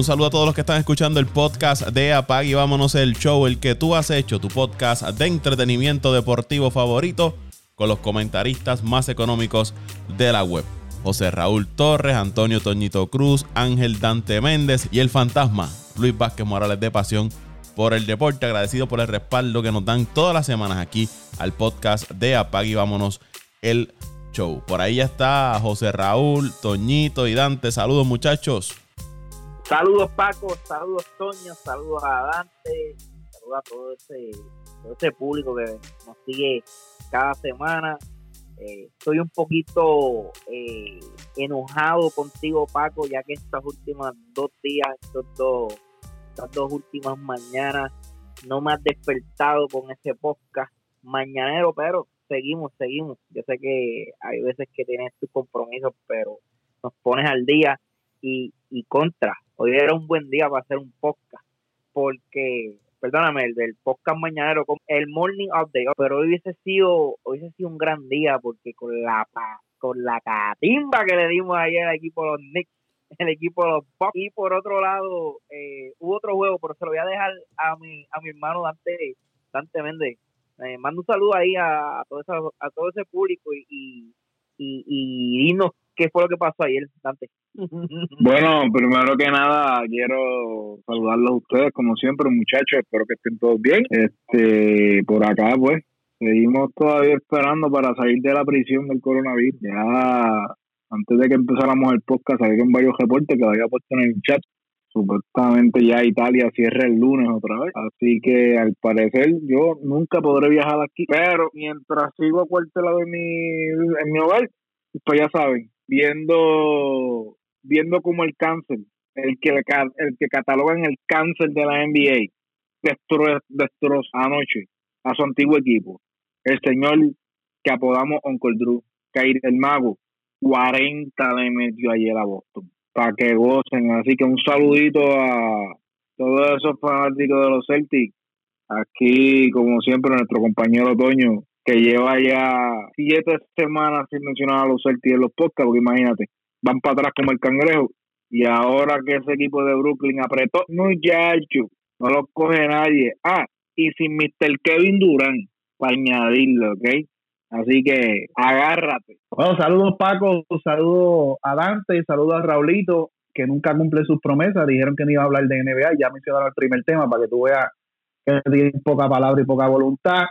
Un saludo a todos los que están escuchando el podcast de Apag y vámonos el show, el que tú has hecho, tu podcast de entretenimiento deportivo favorito con los comentaristas más económicos de la web. José Raúl Torres, Antonio Toñito Cruz, Ángel Dante Méndez y el fantasma Luis Vázquez Morales de Pasión por el deporte. Agradecido por el respaldo que nos dan todas las semanas aquí al podcast de Apag y vámonos el show. Por ahí ya está José Raúl, Toñito y Dante. Saludos muchachos. Saludos Paco, saludos Toño, saludos a Dante, saludos a todo ese, público que nos sigue cada semana. Eh, estoy un poquito eh, enojado contigo Paco, ya que estas últimas dos días, estos dos, estas dos últimas mañanas, no me has despertado con ese podcast mañanero, pero seguimos, seguimos. Yo sé que hay veces que tienes tus compromisos, pero nos pones al día y, y contra hoy era un buen día para hacer un podcast, porque, perdóname, el del podcast mañanero, el morning update, pero hoy hubiese sido, hubiese sido un gran día, porque con la con la catimba que le dimos ayer al equipo de los Knicks, el equipo de los Bucks, y por otro lado, eh, hubo otro juego, pero se lo voy a dejar a mi, a mi hermano Dante, Dante Méndez. Eh, mando un saludo ahí a, todo, ese, a todo ese público y, y, y, y dinos qué fue lo que pasó ayer, Dante. Bueno, primero que nada quiero saludarlos a ustedes como siempre, muchachos, espero que estén todos bien. Este, por acá pues seguimos todavía esperando para salir de la prisión del coronavirus. Ya antes de que empezáramos el podcast salieron varios reportes que había puesto en el chat. Supuestamente ya Italia cierra el lunes otra vez. Así que al parecer yo nunca podré viajar aquí. Pero mientras sigo acuartelado en mi, en mi hogar, pues ya saben, viendo viendo como el cáncer, el que, el que catalogan el cáncer de la NBA, destrozó anoche a su antiguo equipo. El señor que apodamos Uncle Drew, Kair el Mago, 40 le metió ayer a Boston. Para que gocen. Así que un saludito a todos esos fanáticos de los Celtics. Aquí, como siempre, nuestro compañero Toño, que lleva ya siete semanas sin mencionar a los Celtics en los podcasts, porque imagínate, van para atrás como el cangrejo. Y ahora que ese equipo de Brooklyn apretó, muchacho, no lo coge nadie. Ah, y sin Mr. Kevin Durant, para añadirlo, ¿ok? Así que agárrate. Bueno, saludos Paco, saludos a Dante, saludos a Raulito, que nunca cumple sus promesas. Dijeron que no iba a hablar de NBA, ya mencionaron el primer tema para que tú veas que tiene poca palabra y poca voluntad.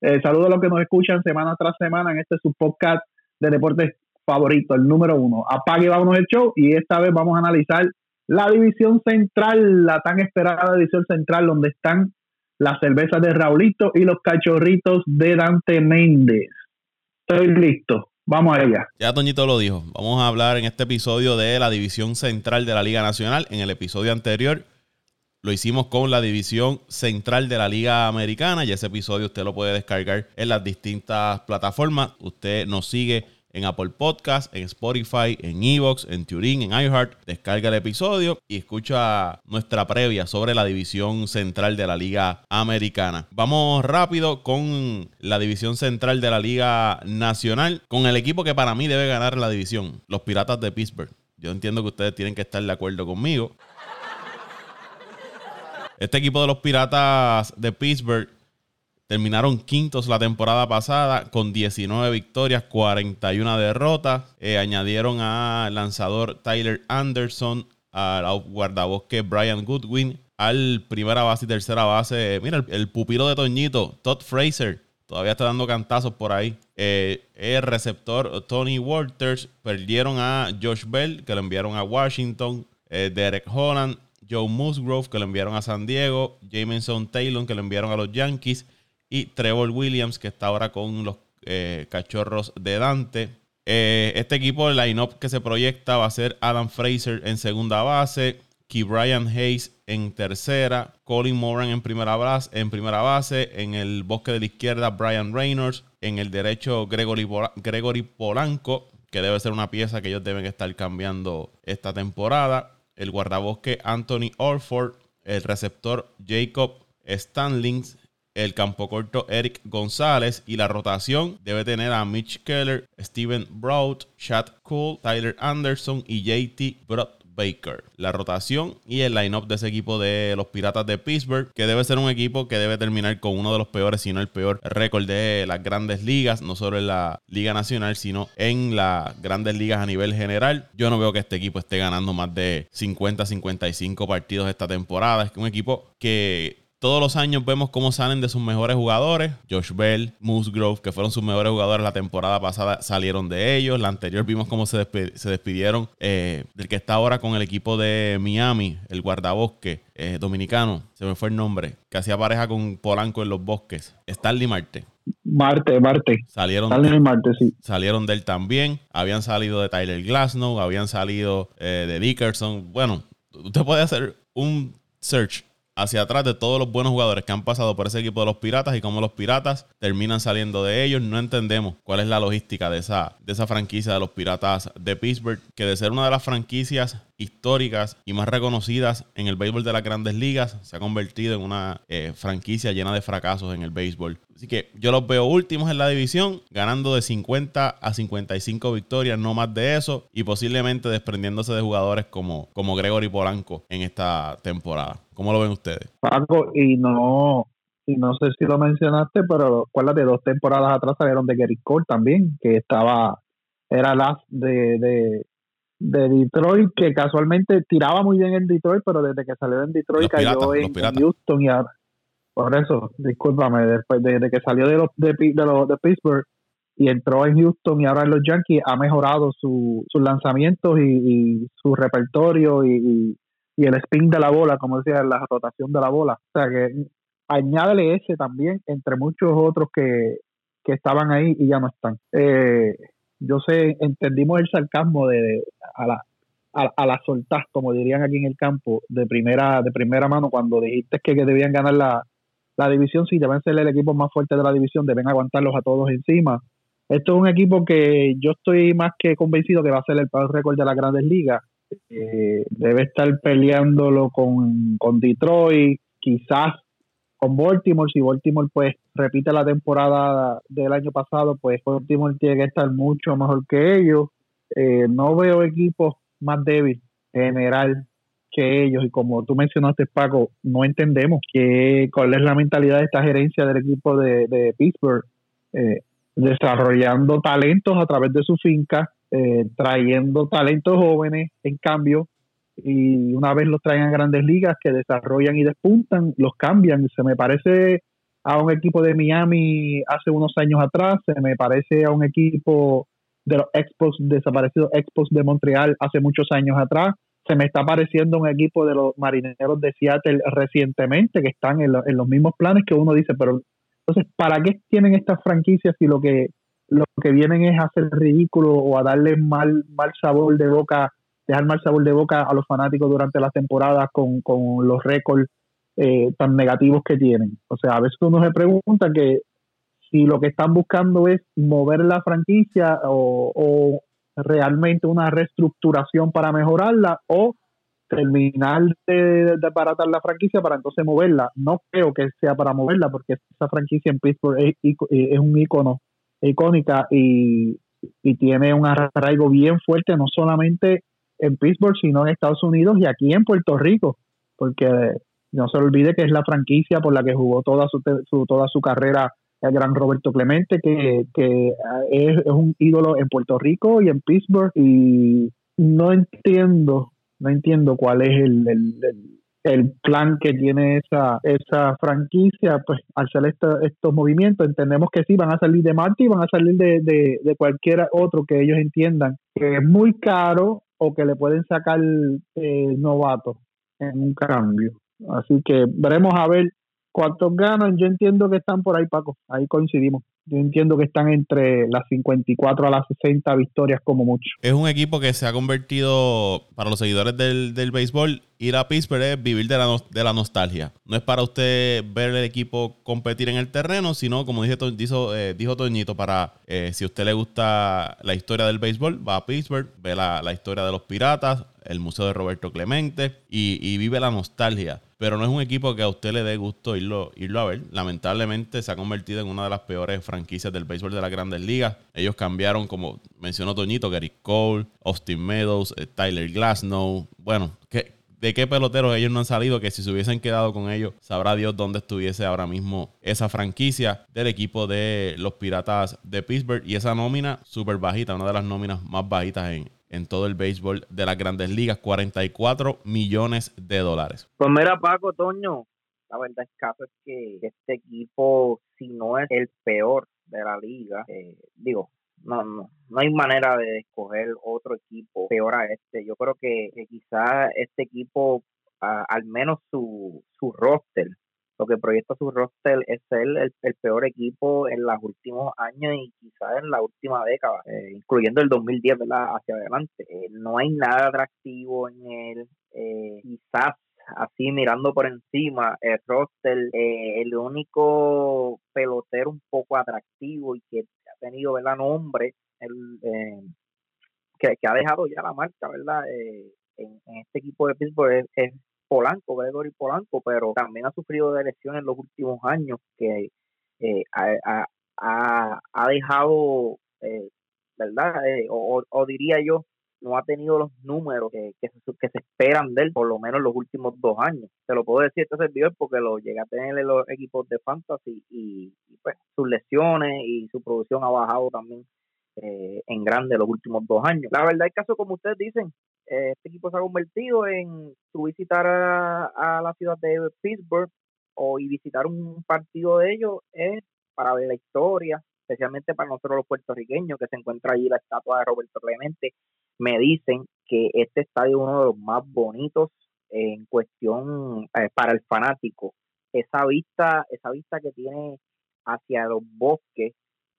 Eh, saludos a los que nos escuchan semana tras semana en este subpodcast de deportes favorito, el número uno. Apague vámonos el show. Y esta vez vamos a analizar la división central, la tan esperada división central, donde están las cervezas de Raulito y los cachorritos de Dante Méndez. Estoy listo. Vamos allá. Ya Toñito lo dijo. Vamos a hablar en este episodio de la división central de la Liga Nacional. En el episodio anterior lo hicimos con la división central de la Liga Americana y ese episodio usted lo puede descargar en las distintas plataformas. Usted nos sigue en Apple Podcast, en Spotify, en Evox, en Turing, en iHeart. Descarga el episodio y escucha nuestra previa sobre la división central de la Liga Americana. Vamos rápido con la división central de la Liga Nacional, con el equipo que para mí debe ganar la división, los Piratas de Pittsburgh. Yo entiendo que ustedes tienen que estar de acuerdo conmigo. Este equipo de los Piratas de Pittsburgh Terminaron quintos la temporada pasada con 19 victorias, 41 derrotas. Eh, añadieron al lanzador Tyler Anderson, al guardabosque Brian Goodwin, al primera base y tercera base. Mira, el, pupilo de Toñito, Todd Fraser, todavía está dando cantazos por ahí. Eh, el receptor Tony Walters perdieron a Josh Bell, que lo enviaron a Washington. Eh, Derek Holland, Joe Musgrove, que lo enviaron a San Diego. Jameson Taylor, que lo enviaron a los Yankees y Trevor Williams, que está ahora con los eh, cachorros de Dante. Eh, este equipo, el line-up que se proyecta va a ser Adam Fraser en segunda base, Key Brian Hayes en tercera, Colin Moran en primera, base, en primera base, en el bosque de la izquierda Brian Reynolds, en el derecho Gregory, Gregory Polanco, que debe ser una pieza que ellos deben estar cambiando esta temporada, el guardabosque Anthony Orford, el receptor Jacob Stanlings, el campo corto Eric González y la rotación debe tener a Mitch Keller, Steven Broad, Chad Cole, Tyler Anderson y JT Baker. La rotación y el line-up de ese equipo de los Piratas de Pittsburgh, que debe ser un equipo que debe terminar con uno de los peores, si no el peor récord de las grandes ligas, no solo en la Liga Nacional, sino en las grandes ligas a nivel general. Yo no veo que este equipo esté ganando más de 50-55 partidos esta temporada. Es que un equipo que todos los años vemos cómo salen de sus mejores jugadores. Josh Bell, Musgrove, que fueron sus mejores jugadores la temporada pasada, salieron de ellos. La anterior vimos cómo se, despidieron eh, del que está ahora con el equipo de Miami, el guardabosque eh, dominicano. Se me fue el nombre. Que hacía pareja con Polanco en los bosques. Stanley Marte. Marte, Marte. Salieron de, Marte, sí. Salieron de él también. Habían salido de Tyler Glasnow, habían salido eh, de Dickerson. Bueno, usted puede hacer un search hacia atrás de todos los buenos jugadores que han pasado por ese equipo de los Piratas y cómo los Piratas terminan saliendo de ellos. No entendemos cuál es la logística de esa, de esa franquicia de los Piratas de Pittsburgh, que de ser una de las franquicias históricas y más reconocidas en el béisbol de las grandes ligas, se ha convertido en una eh, franquicia llena de fracasos en el béisbol. Así que yo los veo últimos en la división, ganando de 50 a 55 victorias, no más de eso, y posiblemente desprendiéndose de jugadores como, como Gregory Polanco en esta temporada. ¿Cómo lo ven ustedes? Paco, y no, y no sé si lo mencionaste, pero de dos temporadas atrás salieron de Gary Cole también, que estaba, era la de, de Detroit, que casualmente tiraba muy bien en Detroit, pero desde que salió en Detroit cayó en, Houston y ahora, por eso, discúlpame, después de, que salió de los de, los de Pittsburgh y entró en Houston y ahora en los Yankees ha mejorado su, sus lanzamientos y, su repertorio y, y, el spin de la bola, como decía, la rotación de la bola. O sea que añádele ese también entre muchos otros que, que estaban ahí y ya no están. Eh, yo sé, entendimos el sarcasmo de, a la a, la soltaz, como dirían aquí en el campo, de primera de primera mano cuando dijiste que, debían ganar la, la división, sí, deben ser el equipo más fuerte de la división, deben aguantarlos a todos encima. Esto es un equipo que yo estoy más que convencido que va a ser el peor récord de las grandes ligas. Eh, debe estar peleándolo con, con Detroit, quizás con Baltimore, si Baltimore pues repite la temporada del año pasado, pues Baltimore tiene que estar mucho mejor que ellos. Eh, no veo equipos más débiles general que ellos y como tú mencionaste Paco, no entendemos qué, cuál es la mentalidad de esta gerencia del equipo de, Pittsburgh, eh, desarrollando talentos a través de su finca, eh, trayendo talentos jóvenes en cambio y una vez los traen a grandes ligas que desarrollan y despuntan, los cambian. Se me parece a un equipo de Miami hace unos años atrás, se me parece a un equipo de los Expos, desaparecidos Expos de Montreal hace muchos años atrás, se me está pareciendo un equipo de los marineros de Seattle recientemente que están en, en los mismos planes que uno dice, pero entonces, ¿para qué tienen estas franquicias si lo que lo que vienen es a hacer ridículo o a darle mal, mal sabor de boca dejar mal sabor de boca a los fanáticos durante las temporadas con, con los récords eh, tan negativos que tienen. O sea, a veces uno se pregunta que si lo que están buscando es mover la franquicia o, realmente una reestructuración para mejorarla o terminar de, de aparatar la franquicia para entonces moverla. No creo que sea para moverla porque esa franquicia en Pittsburgh es, es un icono icónica y, y tiene un arraigo bien fuerte no solamente en Pittsburgh, sino en Estados Unidos y aquí en Puerto Rico, porque no se olvide que es la franquicia por la que jugó toda su, toda su carrera el gran Roberto Clemente, que, que es, un ídolo en Puerto Rico y en Pittsburgh, y no entiendo, no entiendo cuál es el, plan que tiene esa, esa franquicia, pues al hacer estos movimientos, entendemos que sí, van a salir de Marty, van a salir de, de, de cualquier otro que ellos entiendan que es muy caro o que le pueden sacar eh, novato en un cambio. Así que veremos a ver cuántos ganan. Yo entiendo que están por ahí, Paco. Ahí coincidimos. Yo entiendo que están entre las 54 a las 60 victorias como mucho. Es un equipo que se ha convertido, para los seguidores del, del béisbol, ir a Pittsburgh es vivir de la, de la, nostalgia. No es para usted ver el equipo competir en el terreno, sino, como dije, dijo, eh, dijo Toñito, para eh, si a usted le gusta la historia del béisbol, va a Pittsburgh, ve la, la historia de los piratas, el Museo de Roberto Clemente y, y, vive la nostalgia pero no es un equipo que a usted le dé gusto irlo, irlo a ver. Lamentablemente se ha convertido en una de las peores franquicias del béisbol de las grandes ligas. Ellos cambiaron, como mencionó Toñito, Gary Cole, Austin Meadows, eh, Tyler Glasnow. Bueno, ¿qué, de qué peloteros ellos no han salido, que si se hubiesen quedado con ellos, sabrá Dios dónde estuviese ahora mismo esa franquicia del equipo de los Piratas de Pittsburgh. Y esa nómina súper bajita, una de las nóminas más bajitas en, en todo el béisbol de las grandes ligas, 44 millones de dólares. Pues mira, Paco, Toño, la verdad es caso es que este equipo, si no es el peor de la liga, eh, digo, no, no, no hay manera de escoger otro equipo peor a este. Yo creo que, quizás este equipo, al menos su, su roster, lo que proyecta su roster es ser el, peor equipo en los últimos años y quizás en la última década, eh, incluyendo el 2010, ¿verdad? Hacia adelante. Eh, no hay nada atractivo en él. Eh, quizás así mirando por encima el roster, el único pelotero un poco atractivo y que tenido, ¿verdad? Nombre, el, eh, que, ha dejado ya la marca, ¿verdad? Eh, en, este equipo de Pittsburgh es, Polanco, Gregory Polanco, pero también ha sufrido de lesiones en los últimos años que eh, ha, ha, dejado, ¿verdad? O, o, diría yo, no ha tenido los números que, se, esperan de él, por lo menos los últimos dos años. Te lo puedo decir este servidor porque lo llega a tener en los equipos de fantasy y, pues sus lesiones y su producción ha bajado también eh, en grande los últimos dos años. La verdad, el caso, como ustedes dicen, eh, este equipo se ha convertido en su visitar a, la ciudad de Pittsburgh o y visitar un partido de ellos es para ver la historia, especialmente para nosotros los puertorriqueños, que se encuentra allí la estatua de Roberto Clemente, me dicen que este estadio es uno de los más bonitos en cuestión eh, para el fanático. Esa vista, esa vista que tiene hacia los bosques,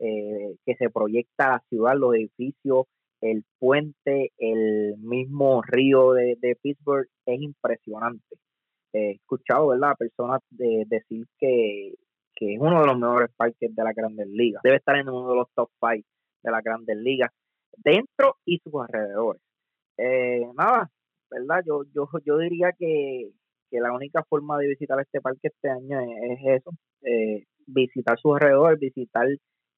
eh, que se proyecta la ciudad, los edificios, el puente, el mismo río de, Pittsburgh, es impresionante. He escuchado, ¿verdad?, personas de, decir que, que es uno de los mejores parques de la Grandes Ligas. Debe estar en uno de los top five de la Grandes Ligas dentro y sus alrededores. Eh, nada, ¿verdad? Yo, yo, yo diría que, la única forma de visitar este parque este año es, eso, eh, visitar sus alrededores, visitar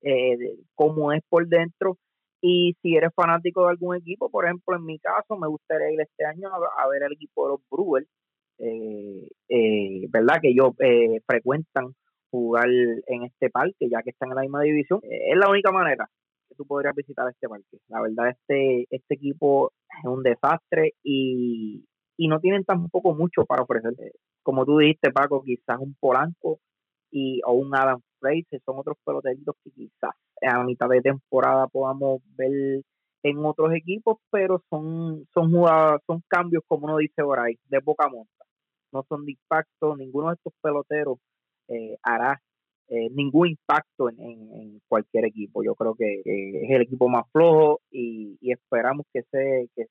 eh, cómo es por dentro y si eres fanático de algún equipo, por ejemplo, en mi caso, me gustaría ir este año a, ver el equipo de los Brewers, ¿verdad? Que ellos frecuentan jugar en este parque, ya que están en la misma división. es la única manera tú podrías visitar este parque. La verdad, este, este equipo es un desastre y, no tienen tampoco mucho para ofrecer. Como tú dijiste, Paco, quizás un Polanco y, o un Adam Fraser son otros peloteritos que quizás a mitad de temporada podamos ver en otros equipos, pero son son jugadas, son cambios, como uno dice por ahí, de poca monta. No son de impacto, ninguno de estos peloteros eh, hará eh, ningún impacto en, cualquier equipo. Yo creo que es el equipo más flojo y, esperamos que, se, que,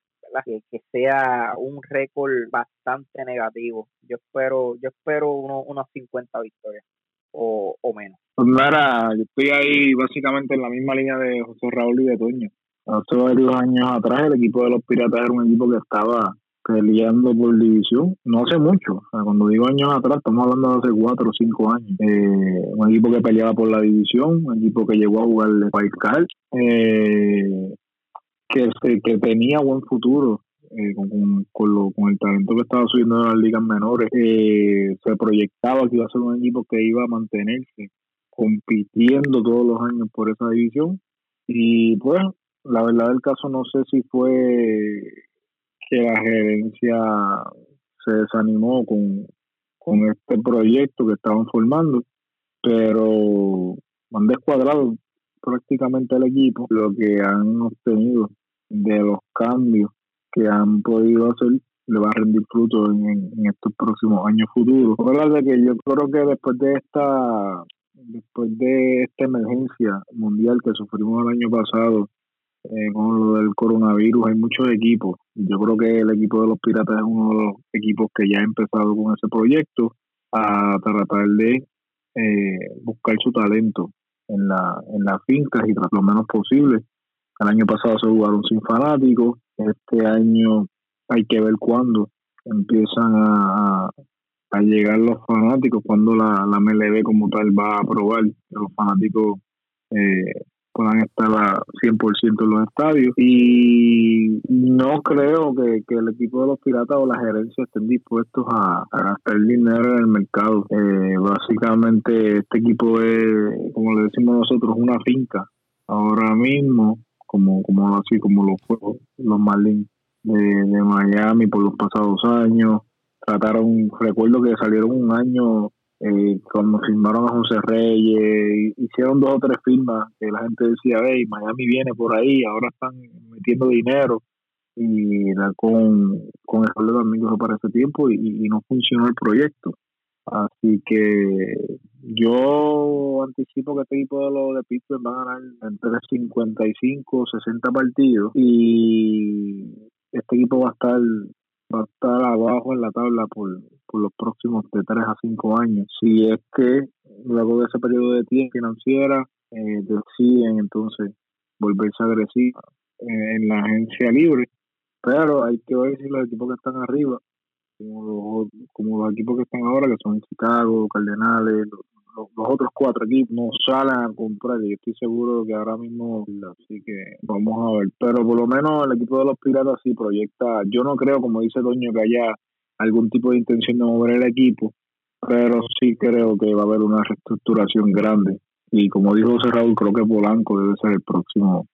que, sea un récord bastante negativo. Yo espero yo espero unos 50 victorias o, menos. Pues mira, yo estoy ahí básicamente en la misma línea de José Raúl y de Toño. Hace varios años atrás el equipo de los Piratas era un equipo que estaba peleando por división, no hace mucho, o sea, cuando digo años atrás, estamos hablando de hace cuatro o cinco años, eh, un equipo que peleaba por la división, un equipo que llegó a jugar de Wild eh, que, que tenía buen futuro, eh, con, con, el talento que estaba subiendo en las ligas menores, eh, se proyectaba que iba a ser un equipo que iba a mantenerse compitiendo todos los años por esa división, y pues la verdad del caso no sé si fue que la gerencia se desanimó con, este proyecto que estaban formando, pero han descuadrado prácticamente el equipo, lo que han obtenido de los cambios que han podido hacer le va a rendir fruto en, estos próximos años futuros. de que yo creo que después de esta después de esta emergencia mundial que sufrimos el año pasado eh, con lo del coronavirus hay muchos equipos. Yo creo que el equipo de los Piratas es uno de los equipos que ya ha empezado con ese proyecto a tratar de eh, buscar su talento en la en las fincas y tras lo menos posible. El año pasado se jugaron sin fanáticos. Este año hay que ver cuándo empiezan a, a llegar los fanáticos, cuando la, la MLB como tal va a aprobar los fanáticos eh, puedan estar a 100% en los estadios y no creo que, el equipo de los piratas o la gerencia estén dispuestos a, gastar dinero en el mercado. Eh, básicamente este equipo es, como le decimos nosotros, una finca. Ahora mismo, como, como así como los juegos, los Marlins de, de Miami por los pasados años, trataron, recuerdo que salieron un año eh, cuando firmaron a José Reyes, hicieron dos o tres firmas que la gente decía, hey, Miami viene por ahí, ahora están metiendo dinero y con, con el de amigos para ese tiempo y, no funcionó el proyecto. Así que yo anticipo que este equipo de los de Pittsburgh va a ganar entre 55 o 60 partidos y este equipo va a estar va a estar abajo en la tabla por, por los próximos de 3 a 5 años. Si es que luego de ese periodo de tiempo financiera eh, deciden entonces volverse agresiva en la agencia libre, pero hay que ver si los equipos que están arriba, como los, como los equipos que están ahora, que son Chicago, Cardenales, los, otros cuatro equipos no salen a comprar y estoy seguro que ahora mismo así que vamos a ver. Pero por lo menos el equipo de los piratas sí proyecta yo no creo como dice Doño que haya algún tipo de intención de mover el equipo pero sí creo que va a haber una reestructuración grande. Y como dijo José Raúl creo que Polanco debe ser el próximo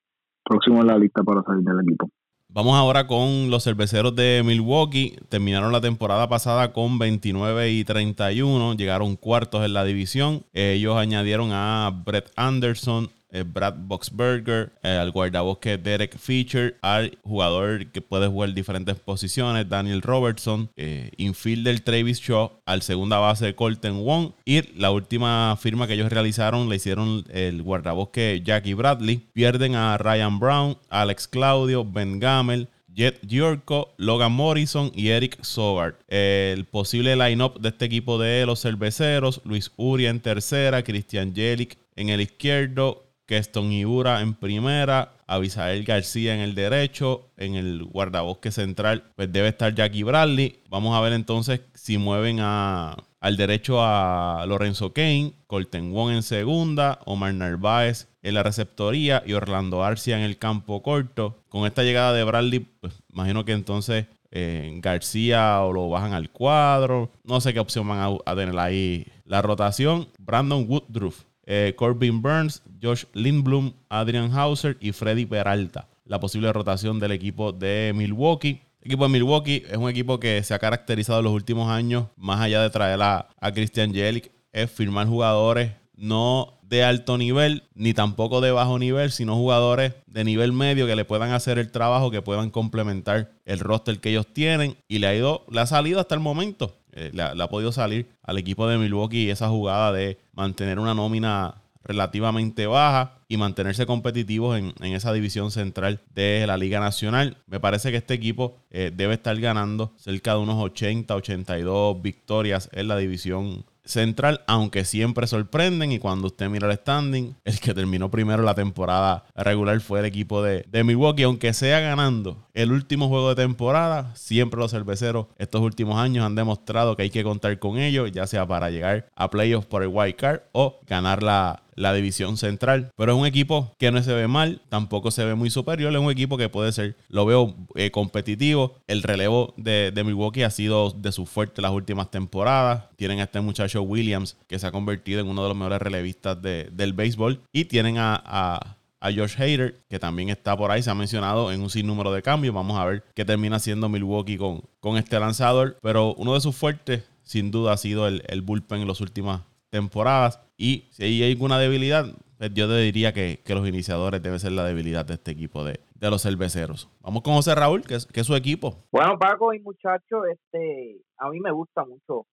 próximo en la lista para salir del equipo Vamos ahora con los cerveceros de Milwaukee. Terminaron la temporada pasada con 29 y 31. Llegaron cuartos en la división. Ellos añadieron a Brett Anderson, Brad Boxberger, eh, al guardabosque Derek Fisher, al jugador que puede jugar diferentes posiciones, Daniel Robertson, eh, infielder Travis Shaw, al segunda base Colton Wong y la última firma que ellos realizaron le hicieron el guardabosque Jackie Bradley. Pierden a Ryan Brown, Alex Claudio, Ben Gamel, Jet Giorco, Logan Morrison y Eric Sogard. El posible line-up de este equipo de los cerveceros: Luis Uria en tercera, Christian Jelic en el izquierdo, Keston Ibura en primera, Abisael García en el derecho, en el guardabosque central, pues debe estar Jackie Bradley. Vamos a ver entonces si mueven a, al derecho a Lorenzo Kane, Colton Wong en segunda, Omar Narváez en la receptoría y Orlando Arcia en el campo corto. Con esta llegada de Bradley, pues imagino que entonces eh, García o lo bajan al cuadro. No sé qué opción van a tener ahí. La rotación, Brandon Woodruff eh, Corbin Burns, Josh Lindblom, Adrian Hauser y Freddy Peralta. La posible rotación del equipo de Milwaukee. El equipo de Milwaukee es un equipo que se ha caracterizado en los últimos años, más allá de traer a, Christian Jelic, es firmar jugadores no de alto nivel ni tampoco de bajo nivel, sino jugadores de nivel medio que le puedan hacer el trabajo, que puedan complementar el roster que ellos tienen y le ha ido, le ha salido hasta el momento. Eh, le, ha, podido salir al equipo de Milwaukee esa jugada de mantener una nómina relativamente baja y mantenerse competitivos en, esa división central de la Liga Nacional. Me parece que este equipo eh, debe estar ganando cerca de unos 80, 82 victorias en la división central, aunque siempre sorprenden. Y cuando usted mira el standing, el que terminó primero la temporada regular fue el equipo de, de, Milwaukee, aunque sea ganando el último juego de temporada. Siempre los cerveceros estos últimos años han demostrado que hay que contar con ellos, ya sea para llegar a playoffs por el wild card o ganar la, la división central. Pero es un equipo que no se ve mal, tampoco se ve muy superior. Es un equipo que puede ser, lo veo eh, competitivo. El relevo de, Milwaukee ha sido de su fuerte las últimas temporadas. Tienen a este muchacho Williams, que se ha convertido en uno de los mejores relevistas del béisbol. Y tienen a, a Josh Hader, que también está por ahí, se ha mencionado en un sinnúmero de cambios. Vamos a ver qué termina haciendo Milwaukee con, con este lanzador. Pero uno de sus fuertes, sin duda, ha sido el, el bullpen en las últimas temporadas. Y si hay alguna debilidad, pues yo te diría que, los iniciadores deben ser la debilidad de este equipo de, los cerveceros. Vamos con José Raúl, que es, que su equipo. Bueno, Paco y muchachos, este, a mí me gusta mucho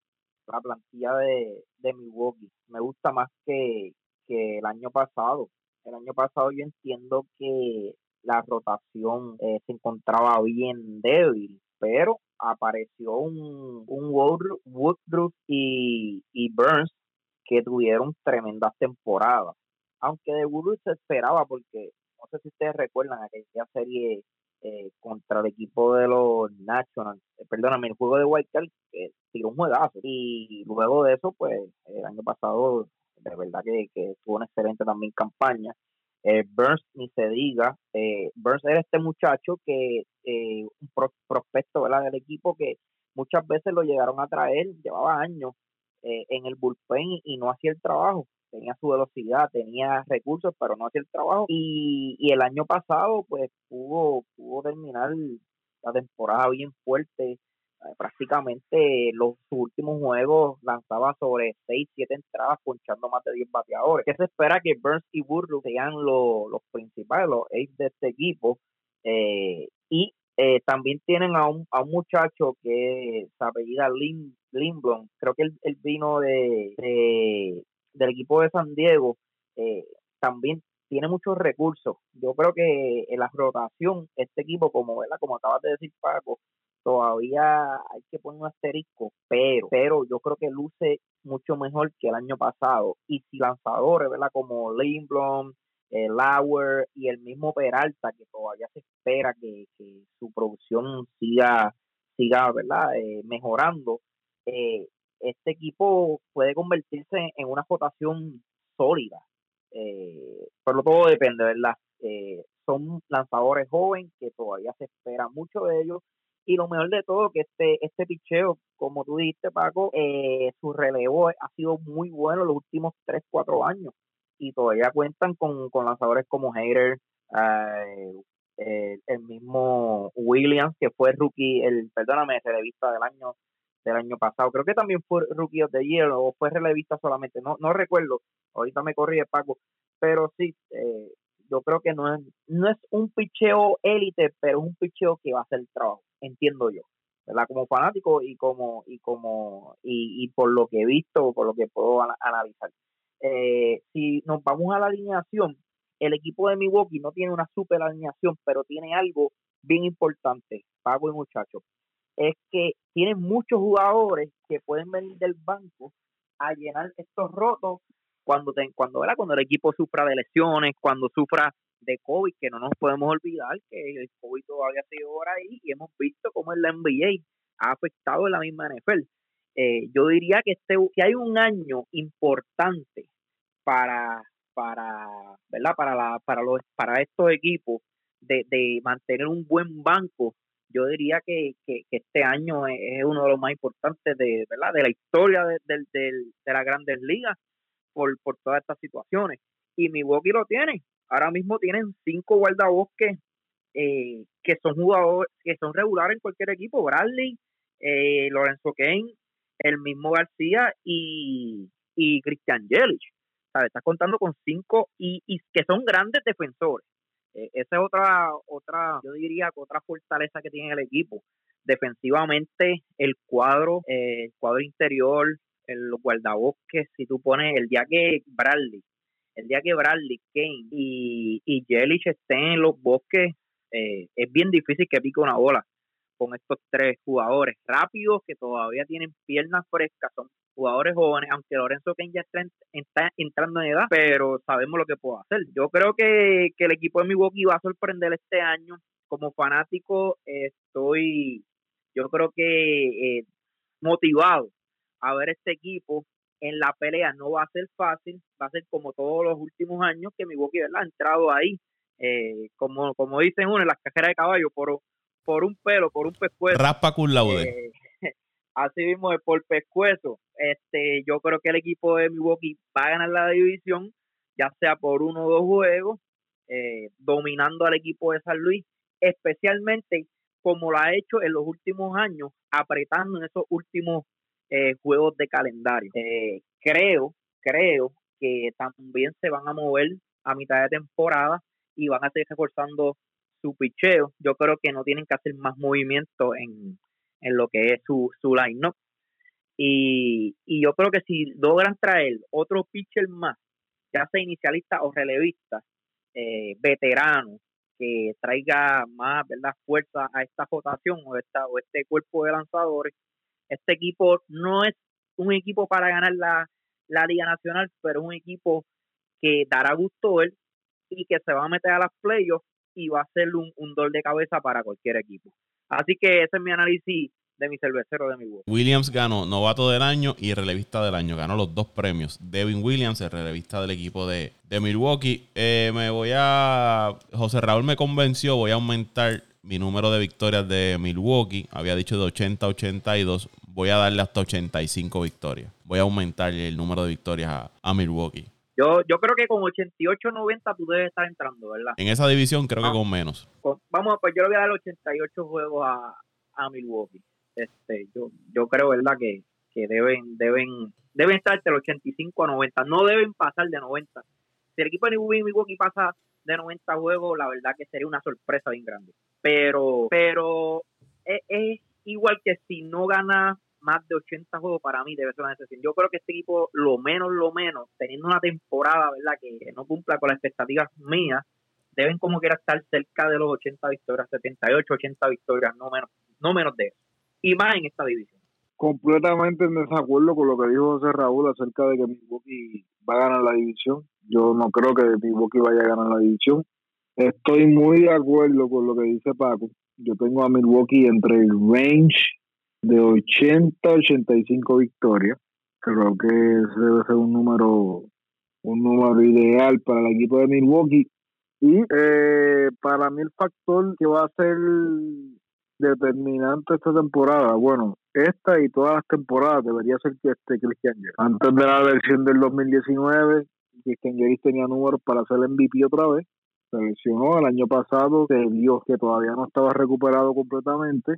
la plantilla de, de Milwaukee. Me gusta más que, que el año pasado. El año pasado yo entiendo que la rotación eh, se encontraba bien débil, pero apareció un, un Woodruff y, y Burns que tuvieron tremendas temporadas. Aunque de Woodruff se esperaba, porque no sé si ustedes recuerdan aquella serie eh, contra el equipo de los Nationals, eh, perdóname, el juego de White Card, que tiró un juegazo. Y luego de eso, pues el año pasado, de verdad que, que tuvo una excelente también campaña. Eh, Burns, ni se diga, eh, Burns era este muchacho que, un prospecto ¿verdad? del equipo que muchas veces lo llegaron a traer, llevaba años eh, en el bullpen y, no hacía el trabajo. Tenía su velocidad, tenía recursos, pero no hacía el trabajo. Y, y el año pasado, pues pudo, pudo terminar la temporada bien fuerte eh, prácticamente los últimos juegos lanzaba sobre 6, 7 entradas, ponchando más de 10 bateadores. ¿Qué se espera que Burns y Burrow sean los, principales, los ace de este equipo? Eh, y eh, también tienen a un, a un muchacho que se apellida Lin, Lindblom, creo que él, vino de, del equipo de San Diego, también tiene muchos recursos. Yo creo que en la rotación, este equipo, como, como acabas de decir Paco, todavía hay que poner un asterisco, pero, pero yo creo que luce mucho mejor que el año pasado. Y si lanzadores, ¿verdad? Como Lindblom, eh, Lauer y el mismo Peralta, que todavía se espera que, su producción siga, siga ¿verdad? Eh, mejorando, eh, este equipo puede convertirse en una votación sólida. pero todo depende, ¿verdad? son lanzadores jóvenes que todavía se espera mucho de ellos y lo mejor de todo, que este, este picheo, como tú dijiste, Paco, eh, su relevo ha sido muy bueno los últimos 3, 4 años. Y todavía cuentan con, lanzadores como Hater, eh, el mismo Williams, que fue rookie, el perdóname, relevista del año del año pasado. Creo que también fue rookie of the year o fue relevista solamente, no no recuerdo. Ahorita me corrí Paco, pero sí, eh, yo creo que no es, no es un picheo élite, pero es un picheo que va a hacer el trabajo entiendo yo, ¿verdad? Como fanático y como y como y, por lo que he visto, por lo que puedo analizar. Eh, si nos vamos a la alineación, el equipo de Milwaukee no tiene una super alineación, pero tiene algo bien importante, Pago y muchachos, es que tiene muchos jugadores que pueden venir del banco a llenar estos rotos cuando cuando cuando el equipo sufra de lesiones, cuando sufra de COVID, que no nos podemos olvidar que el COVID todavía sigue por ahí y hemos visto cómo el NBA ha afectado en la misma NFL. Eh, yo diría que este que hay un año importante para para verdad para la para los para estos equipos de, de mantener un buen banco yo diría que, que, este año es, uno de los más importantes de verdad de la historia de, de, de las grandes ligas por, por todas estas situaciones. Y Milwaukee lo tiene. Ahora mismo tienen cinco guardabosques eh, que son jugadores que son regulares en cualquier equipo. Bradley eh, Lorenzo Kane el mismo García y, y Christian Yelich. ¿sabes? estás contando con cinco y, y que son grandes defensores eh, esa es otra otra yo diría otra fortaleza que tiene el equipo. Defensivamente el cuadro el cuadro interior el guardabosques si tú pones el día que Bradley el día que Bradley, Kane y, y Yelich estén en los bosques, eh, es bien difícil que pique una bola con estos tres jugadores rápidos que todavía tienen piernas frescas, son jugadores jóvenes, aunque Lorenzo Kane ya está, entrando en edad, pero sabemos lo que puede hacer. Yo creo que, el equipo de Milwaukee va a sorprender este año. Como fanático estoy, yo creo que eh, motivado a ver este equipo en la pelea no va a ser fácil, va a ser como todos los últimos años que Milwaukee ¿verdad? ha entrado ahí, eh, como, como dicen uno, en las cajeras de caballo, por, por un pelo, por un pescuezo. Raspa con laude. Así mismo, por pescuezo. Este, yo creo que el equipo de Milwaukee va a ganar la división, ya sea por uno o dos juegos, eh, dominando al equipo de San Luis, especialmente como lo ha hecho en los últimos años, apretando en esos últimos eh, juegos de calendario. Eh, creo, creo que también se van a mover a mitad de temporada y van a seguir reforzando su picheo. Yo creo que no tienen que hacer más movimiento en, en lo que es su, su line-up. Y, y yo creo que si logran traer otro pitcher más, ya sea inicialista o relevista, eh, veterano, que traiga más verdad fuerza a esta votación o, esta, o este cuerpo de lanzadores, este equipo no es un equipo para ganar la, Liga Nacional, pero es un equipo que dará gusto ver y que se va a meter a las playoffs y va a ser un, un dolor de cabeza para cualquier equipo. Así que ese es mi análisis de mi cervecero de mi voz. Williams ganó novato del año y relevista del año. Ganó los dos premios. Devin Williams, el relevista del equipo de, Milwaukee. Eh, me voy a. José Raúl me convenció. Voy a aumentar mi número de victorias de Milwaukee. Había dicho de 80 a 82. Voy a darle hasta 85 victorias. Voy a aumentar el número de victorias a, Milwaukee. Yo, yo creo que con 88 90 tú debes estar entrando, ¿verdad? En esa división creo que con menos. vamos, pues yo le voy a dar 88 juegos a, a Milwaukee. Este yo yo creo verdad que, deben deben deben estar entre el 85 a 90 no deben pasar de 90 si el equipo de Milwaukee pasa de 90 juegos la verdad que sería una sorpresa bien grande. Pero pero es, igual que si no gana más de 80 juegos para mí debe ser una decisión. Yo creo que este equipo, lo menos, lo menos, teniendo una temporada, ¿verdad?, que no cumpla con las expectativas mías, deben como quiera estar cerca de los 80 victorias, 78, 80 victorias, no menos, no menos de eso y más en esta división. Completamente en desacuerdo con lo que dijo José Raúl acerca de que Milwaukee va a ganar la división. Yo no creo que Milwaukee vaya a ganar la división. Estoy muy de acuerdo con lo que dice Paco. Yo tengo a Milwaukee entre el range de 80 a 85 victorias. Creo que debe ser un número un número ideal para el equipo de Milwaukee. Y eh, para mí el factor que va a ser determinante esta temporada, bueno, esta y todas las temporadas debería ser que esté Christian. Antes de la versión del 2019, Christian Jerry tenía números para ser MVP otra vez. Se lesionó el año pasado, se vio que todavía no estaba recuperado completamente,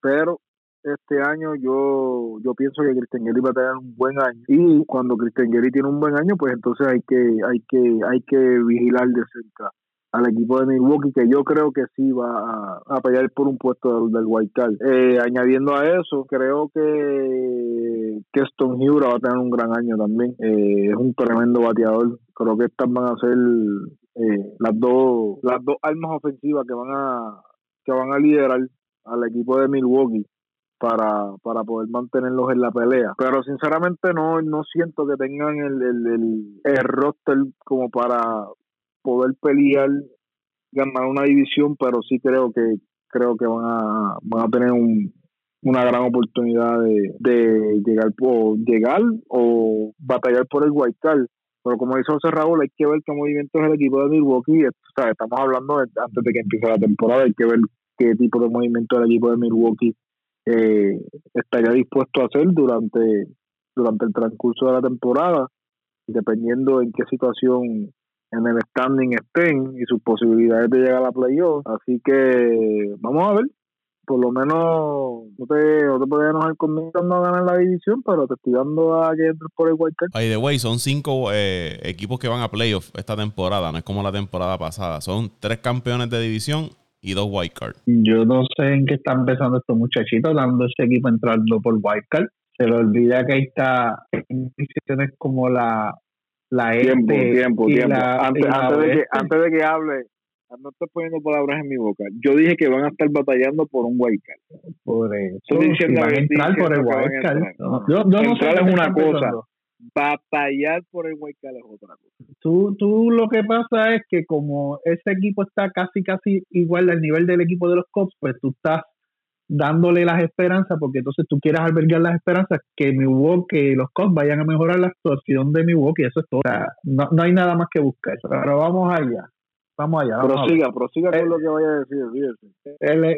pero este año yo yo pienso que Christian Gary va a tener un buen año y cuando Christian Gary tiene un buen año pues entonces hay que hay que hay que vigilar de cerca al equipo de Milwaukee, que yo creo que sí va a, pelear por un puesto del, White Card. Eh, añadiendo a eso, creo que, que Stone va a tener un gran año también. Eh, es un tremendo bateador. Creo que estas van a ser eh, las dos las dos armas ofensivas que van a que van a liderar al equipo de Milwaukee para, para poder mantenerlos en la pelea. Pero sinceramente no, no siento que tengan el, el, el roster como para poder pelear, ganar una división, pero sí creo que creo que van a, van a tener un, una gran oportunidad de, de llegar o llegar o batallar por el white. Pero como dice José Raúl, hay que ver qué movimientos el equipo de Milwaukee. estamos hablando antes de que empiece la temporada, hay que ver qué tipo de movimiento el equipo de Milwaukee eh, estaría dispuesto a hacer durante, durante el transcurso de la temporada, dependiendo en qué situación en el standing estén y sus posibilidades de llegar a la playoff. Así que vamos a ver. Por lo menos no te, no te puedes enojar no ganar la división, pero te estoy dando a que entres por el wildcard. By the way, son cinco eh, equipos que van a playoff esta temporada, no es como la temporada pasada. Son tres campeones de división y dos wildcards. Yo no sé en qué están empezando estos muchachitos dando ese equipo entrando por wildcard. Se le olvida que ahí está en decisiones como la la tiempo, tiempo, tiempo. antes, antes, de que, antes de que hable, no estoy poniendo palabras en mi boca. Yo dije que van a estar batallando por un wildcard. Por eso. Estoy diciendo van a entrar por el wildcard. Yo, yo no sé es una cosa. Batallar por el wildcard es otra cosa. Tú, tú lo que pasa es que como ese equipo está casi casi igual al nivel del equipo de los Cops, pues tú estás dándole las esperanzas, porque entonces tú quieres albergar las esperanzas que Milwaukee, los Cubs vayan a mejorar la actuación de Milwaukee, eso es todo. no, no hay nada más que buscar, pero vamos allá. Vamos allá. prosiga, prosiga con lo que vaya a decir, e-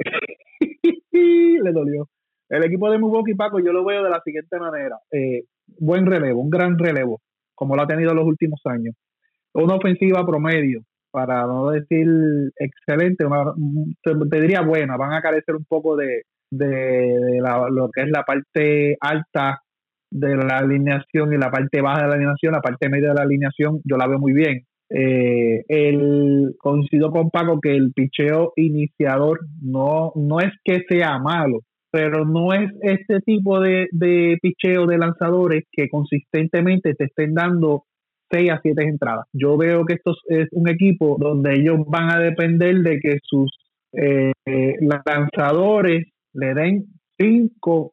le dolió. El equipo de Milwaukee, Paco, yo lo veo de la siguiente manera. Eh, buen relevo, un gran relevo, como lo ha tenido en los últimos años. Una ofensiva promedio, para no decir excelente, te, diría buena, van a carecer un poco de, de, lo que es la parte alta de la alineación y la parte baja de la alineación, la parte media de la alineación, yo la veo muy bien. Eh, el, coincido con Paco que el picheo iniciador no, no es que sea malo, pero no es este tipo de, de picheo de lanzadores que consistentemente te estén dando 6 a 7 entradas. Yo veo que esto es un equipo donde ellos van a depender de que sus eh, lanzadores le den 5,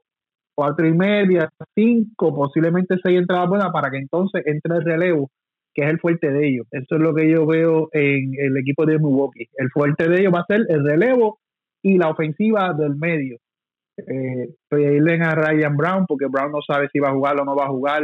4 y media, 5, posiblemente 6 entradas buenas para que entonces entre el relevo, que es el fuerte de ellos. Eso es lo que yo veo en el equipo de Milwaukee. El fuerte de ellos va a ser el relevo y la ofensiva del medio. Eh, pedirle a Ryan Brown, porque Brown no sabe si va a jugar o no va a jugar.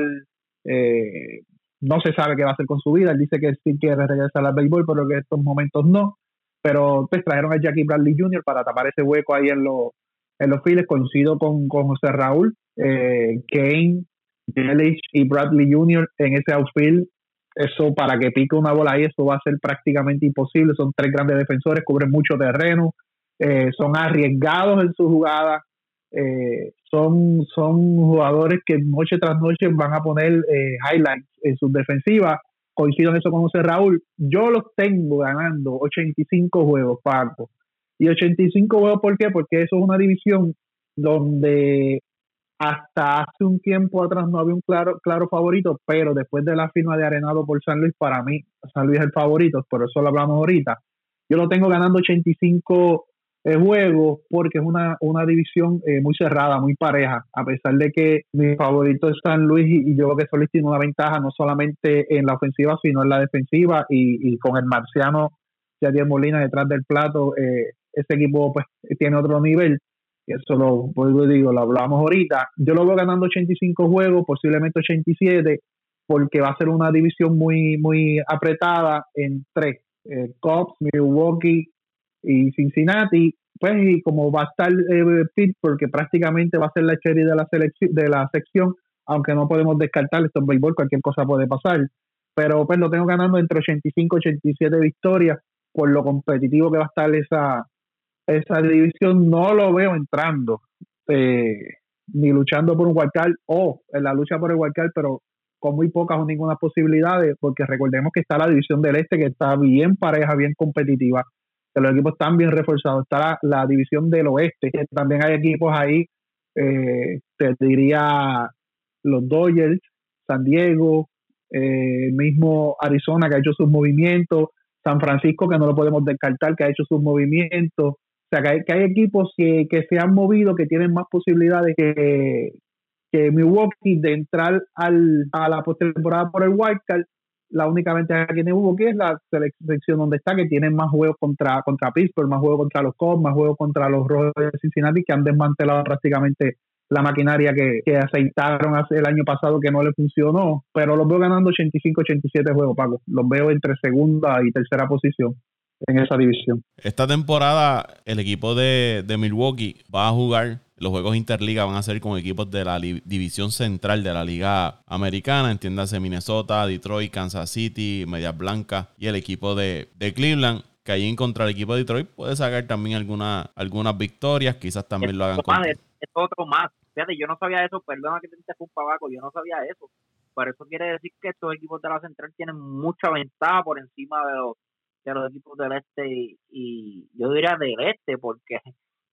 Eh, no se sabe qué va a hacer con su vida. Él dice que sí quiere regresar al béisbol, pero que en estos momentos no. Pero pues trajeron a Jackie Bradley Jr. para tapar ese hueco ahí en, los en los files. Coincido con, con José Raúl, eh, Kane, Yelich y Bradley Jr. en ese outfield. Eso para que pique una bola ahí, eso va a ser prácticamente imposible. Son tres grandes defensores, cubren mucho terreno, eh, son arriesgados en su jugada. Eh, son, son jugadores que noche tras noche van a poner eh, highlights en sus defensivas. Coincido en eso con José Raúl. Yo los tengo ganando 85 juegos, Paco. Y 85 juegos, ¿por qué? Porque eso es una división donde hasta hace un tiempo atrás no había un claro, claro favorito, pero después de la firma de Arenado por San Luis, para mí San Luis es el favorito, por eso lo hablamos ahorita. Yo lo tengo ganando 85 eh, juego porque es una, una división eh, muy cerrada, muy pareja, a pesar de que mi favorito es San Luis y, yo creo que Solís tiene una ventaja no solamente en la ofensiva, sino en la defensiva y, con el marciano Yadier Molina detrás del plato, eh, ese equipo pues tiene otro nivel. Y eso lo, pues, digo, lo hablamos ahorita. Yo lo veo ganando 85 juegos, posiblemente 87, porque va a ser una división muy, muy apretada en tres. Eh, Milwaukee y Cincinnati, pues y como va a estar eh, porque prácticamente va a ser la cherry de la selección de la sección, aunque no podemos descartar esto es béisbol, cualquier cosa puede pasar, pero pues lo tengo ganando entre 85 y 87 victorias por lo competitivo que va a estar esa esa división, no lo veo entrando eh, ni luchando por un wildcard o en la lucha por el wildcard, pero con muy pocas o ninguna posibilidades, porque recordemos que está la división del este que está bien pareja, bien competitiva que los equipos están bien reforzados. Está la, división del oeste, que también hay equipos ahí, eh, te diría los Dodgers, San Diego, eh, mismo Arizona que ha hecho sus movimientos, San Francisco que no lo podemos descartar que ha hecho sus movimientos. O sea, que hay, que equipos que, que, se han movido, que tienen más posibilidades que, que Milwaukee de entrar al, a la postemporada por el wildcard la única ventaja que tiene Hugo que es la selección donde está, que tiene más juegos contra, contra Pittsburgh, más juegos contra los Cubs, más juegos contra los Rojos de Cincinnati, que han desmantelado prácticamente la maquinaria que, que aceitaron hace el año pasado que no le funcionó, pero los veo ganando 85-87 juegos, Paco. Los veo entre segunda y tercera posición en esa división. Esta temporada el equipo de, de Milwaukee va a jugar los juegos interliga van a ser con equipos de la división central de la liga americana, entiéndase Minnesota, Detroit, Kansas City, Medias Blancas y el equipo de, Cleveland que ahí en contra del equipo de Detroit puede sacar también alguna, algunas victorias, quizás también lo hagan con... Es, otro más. Fíjate, yo no sabía eso, perdona que te interrumpa Baco, yo no sabía eso. Por eso quiere decir que estos equipos de la central tienen mucha ventaja por encima de los, de los equipos del este y, y yo diría del este, porque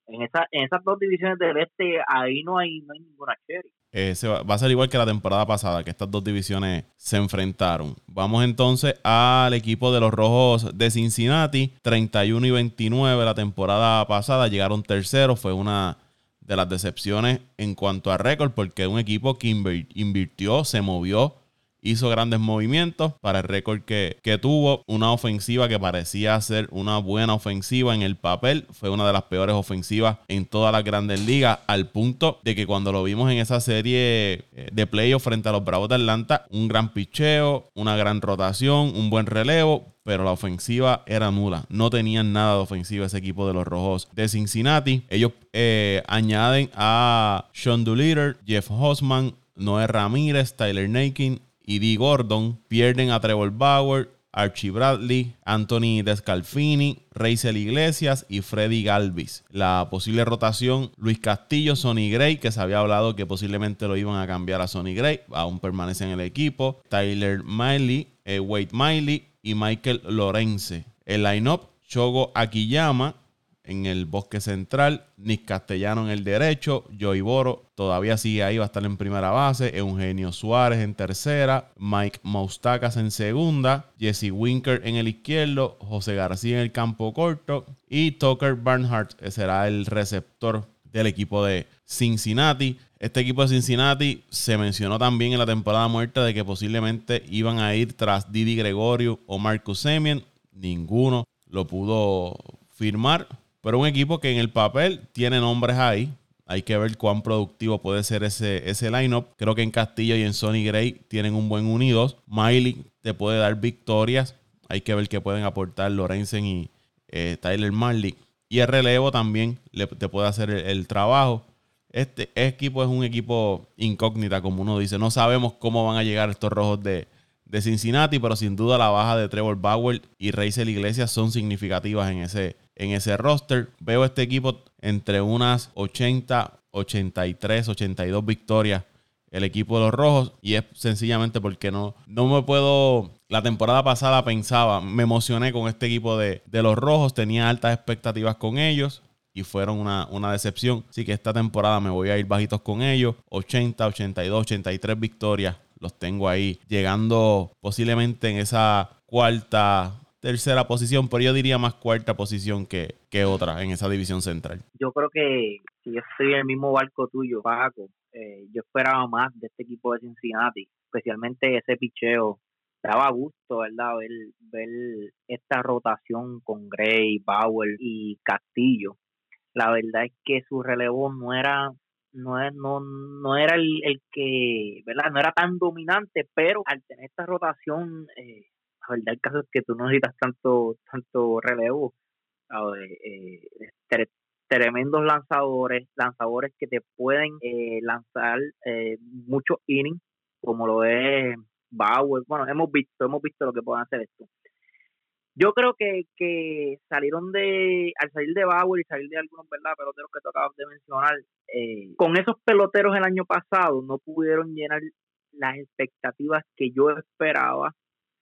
en, esa, en esas dos divisiones del este, ahí no hay, no hay ninguna cherry. Eh, va, a ser igual que la temporada pasada, que estas dos divisiones se enfrentaron. Vamos entonces al equipo de los Rojos de Cincinnati, 31 y 29 la temporada pasada, llegaron terceros, fue una de las decepciones en cuanto a récord, porque un equipo que invirtió, se movió hizo grandes movimientos para el récord que, tuvo. Una ofensiva que parecía ser una buena ofensiva en el papel. Fue una de las peores ofensivas en todas las grandes ligas. Al punto de que cuando lo vimos en esa serie eh, de playoffs frente a los Bravos de Atlanta, un gran picheo, una gran rotación, un buen relevo. Pero la ofensiva era nula. No tenían nada de ofensiva ese equipo de los Rojos de Cincinnati. Ellos eh, añaden a Sean Doolittle, Jeff Hosman, Noé Ramírez, Tyler Nakin, y D. Gordon. Pierden a Trevor Bauer, Archie Bradley, Anthony Descalfini, Reisel Iglesias y Freddy Galvis. La posible rotación, Luis Castillo, Sonny Gray, que se había hablado que posiblemente lo iban a cambiar a Sonny Gray, aún permanece en el equipo. Tyler Miley, eh, Wade Miley y Michael Lorenze. El line-up, Chogo Akiyama, en el bosque central, Nick Castellano en el derecho, Joey Boro todavía sigue ahí, va a estar en primera base, Eugenio Suárez en tercera, Mike Moustakas en segunda, Jesse Winker en el izquierdo, José García en el campo corto y Tucker Barnhart será el receptor del equipo de Cincinnati. Este equipo de Cincinnati se mencionó también en la temporada muerta de que posiblemente iban a ir tras Didi Gregorio o Marcus Semien. Ninguno lo pudo firmar pero un equipo que en el papel tiene nombres ahí. Hay que ver cuán productivo puede ser ese, ese lineup. Creo que en Castillo y en Sonny Gray tienen un buen unidos. Miley te puede dar victorias. Hay que ver qué pueden aportar Lorenzen y eh, Tyler Marley. Y el relevo también le, te puede hacer el, trabajo. Este equipo es un equipo incógnita, como uno dice. No sabemos cómo van a llegar estos rojos de, de Cincinnati, pero sin duda la baja de Trevor Bauer y Reisel Iglesias son significativas en ese, en ese roster. Veo este equipo entre unas 80, 83, 82 victorias el equipo de los rojos y es sencillamente porque no, no me puedo... La temporada pasada pensaba, me emocioné con este equipo de, los rojos, tenía altas expectativas con ellos y fueron una, una, decepción. Así que esta temporada me voy a ir bajitos con ellos. 80, 82, 83 victorias. Los tengo ahí llegando posiblemente en esa cuarta, tercera posición, pero yo diría más cuarta posición que, que otra en esa división central. Yo creo que si yo estoy en el mismo barco tuyo, Paco, eh, yo esperaba más de este equipo de Cincinnati, especialmente ese picheo. Daba gusto, ¿verdad? Ver, ver esta rotación con Gray, Bauer y Castillo. La verdad es que su relevo no era no, no, no era el, el que, ¿verdad? No era tan dominante, pero al tener esta rotación, eh, la verdad el caso es que tú no necesitas tanto, tanto relevo. Eh, tremendos lanzadores, lanzadores que te pueden eh, lanzar eh, muchos innings, como lo es Bauer. Bueno, hemos visto, hemos visto lo que pueden hacer esto. Yo creo que, que salieron de, al salir de Bauer y salir de algunos ¿verdad? peloteros que tú acabas de mencionar, eh, con esos peloteros el año pasado no pudieron llenar las expectativas que yo esperaba.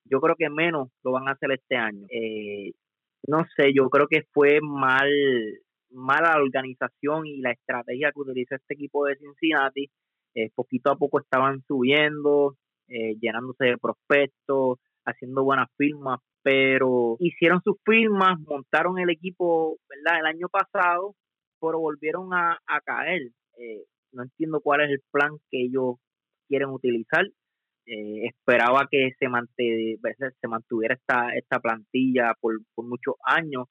Yo creo que menos lo van a hacer este año. Eh, no sé, yo creo que fue mal mala organización y la estrategia que utilizó este equipo de Cincinnati. Eh, poquito a poco estaban subiendo, eh, llenándose de prospectos, haciendo buenas firmas, pero hicieron sus firmas, montaron el equipo, ¿verdad? El año pasado, pero volvieron a, caer. Eh, no entiendo cuál es el plan que ellos quieren utilizar. Esperaba que se, se mantuviera esta, esta plantilla por, por muchos años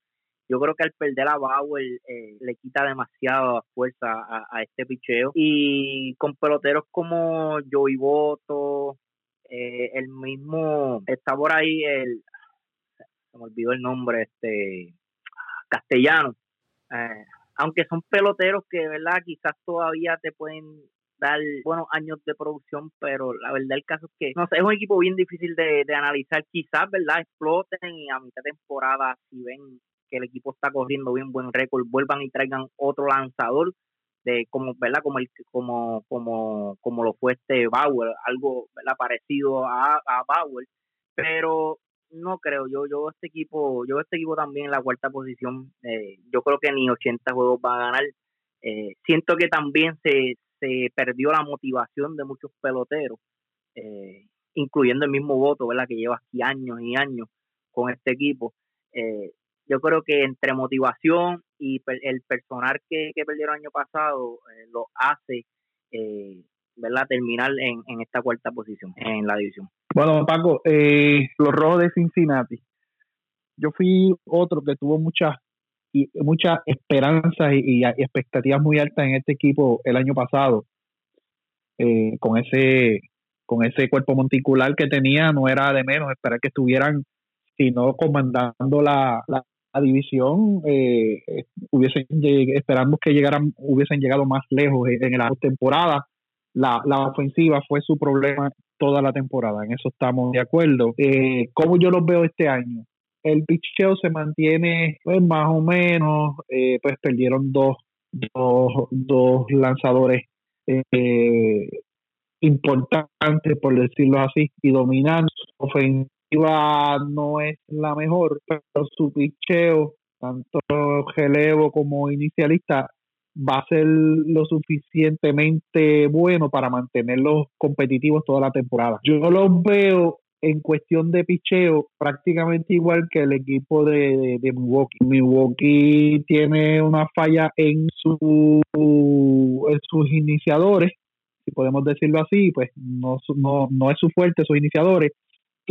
yo creo que al perder a Bauer eh, le quita demasiada fuerza a, este picheo. Y con peloteros como Joey Boto, eh, el mismo, está por ahí el, se me olvidó el nombre, este, castellano. Eh, aunque son peloteros que, ¿verdad? Quizás todavía te pueden dar buenos años de producción, pero la verdad el caso es que, no sé, es un equipo bien difícil de, de analizar. Quizás, ¿verdad? Exploten y a mitad de temporada, si ven que el equipo está corriendo bien buen récord, vuelvan y traigan otro lanzador de como verdad como el como como como lo fue este Bauer algo verdad parecido a, a Bauer pero no creo yo yo este equipo yo este equipo también en la cuarta posición eh, yo creo que ni 80 juegos va a ganar eh, siento que también se, se perdió la motivación de muchos peloteros eh, incluyendo el mismo voto verdad que lleva aquí años y años con este equipo eh, yo creo que entre motivación y el personal que, que perdieron el año pasado eh, lo hace eh, ¿verdad? terminar en, en, esta cuarta posición en la división. Bueno, Paco, eh, los rojos de Cincinnati. Yo fui otro que tuvo muchas y muchas esperanzas y, expectativas muy altas en este equipo el año pasado. Eh, con ese con ese cuerpo monticular que tenía no era de menos esperar que estuvieran sino comandando la, la división eh, hubiesen esperamos que llegaran hubiesen llegado más lejos en la temporada la, la ofensiva fue su problema toda la temporada en eso estamos de acuerdo. Eh, como yo los veo este año el picheo se mantiene pues más o menos eh, pues perdieron dos dos, dos lanzadores importantes por decirlo así y dominan ofensiva no es la mejor, pero su picheo, tanto relevo como inicialista, va a ser lo suficientemente bueno para mantenerlos competitivos toda la temporada. Yo los veo en cuestión de picheo prácticamente igual que el equipo de, de, Milwaukee. Milwaukee tiene una falla en, su, en sus iniciadores, si podemos decirlo así, pues no, no, no es su fuerte, sus iniciadores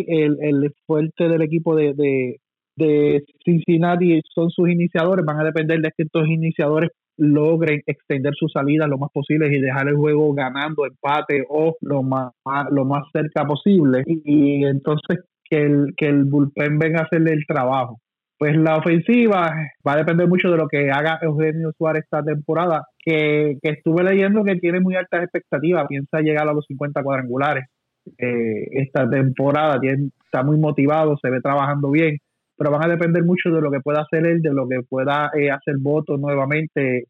el, el fuerte del equipo de, de, de Cincinnati son sus iniciadores, van a depender de que estos iniciadores logren extender su salida lo más posible y dejar el juego ganando empate o lo más, lo más cerca posible. Y, entonces que el, que el bullpen venga a hacerle el trabajo. Pues la ofensiva va a depender mucho de lo que haga Eugenio Suárez esta temporada, que, estuve leyendo que tiene muy altas expectativas, piensa llegar a los 50 cuadrangulares. Eh, esta temporada, tiene, está muy motivado, se ve trabajando bien pero van a depender mucho de lo que pueda hacer él, de lo que pueda eh, hacer voto nuevamente,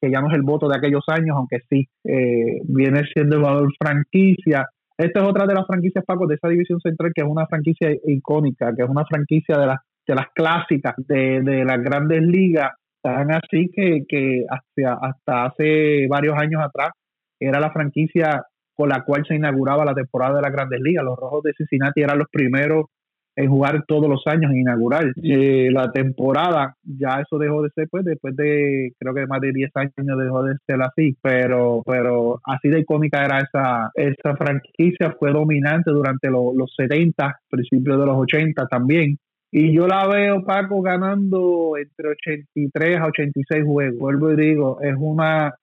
que ya no es el voto de aquellos años, aunque sí eh, viene siendo el valor franquicia. Esta es otra de las franquicias, Paco, de esa división central, que es una franquicia icónica, que es una franquicia de las, de las clásicas de, de las grandes ligas, tan así que, que hasta, hasta hace varios años atrás era la franquicia con la cual se inauguraba la temporada de las grandes ligas. Los Rojos de Cincinnati eran los primeros en jugar todos los años, inaugurar eh, la temporada. Ya eso dejó de ser, pues, después de, creo que más de 10 años dejó de ser así, pero, pero así de icónica era esa, esa franquicia, fue dominante durante los 70, principios de los 80 también. Y yo la veo, Paco, ganando entre 83 a 86 juegos. Vuelvo y digo, es una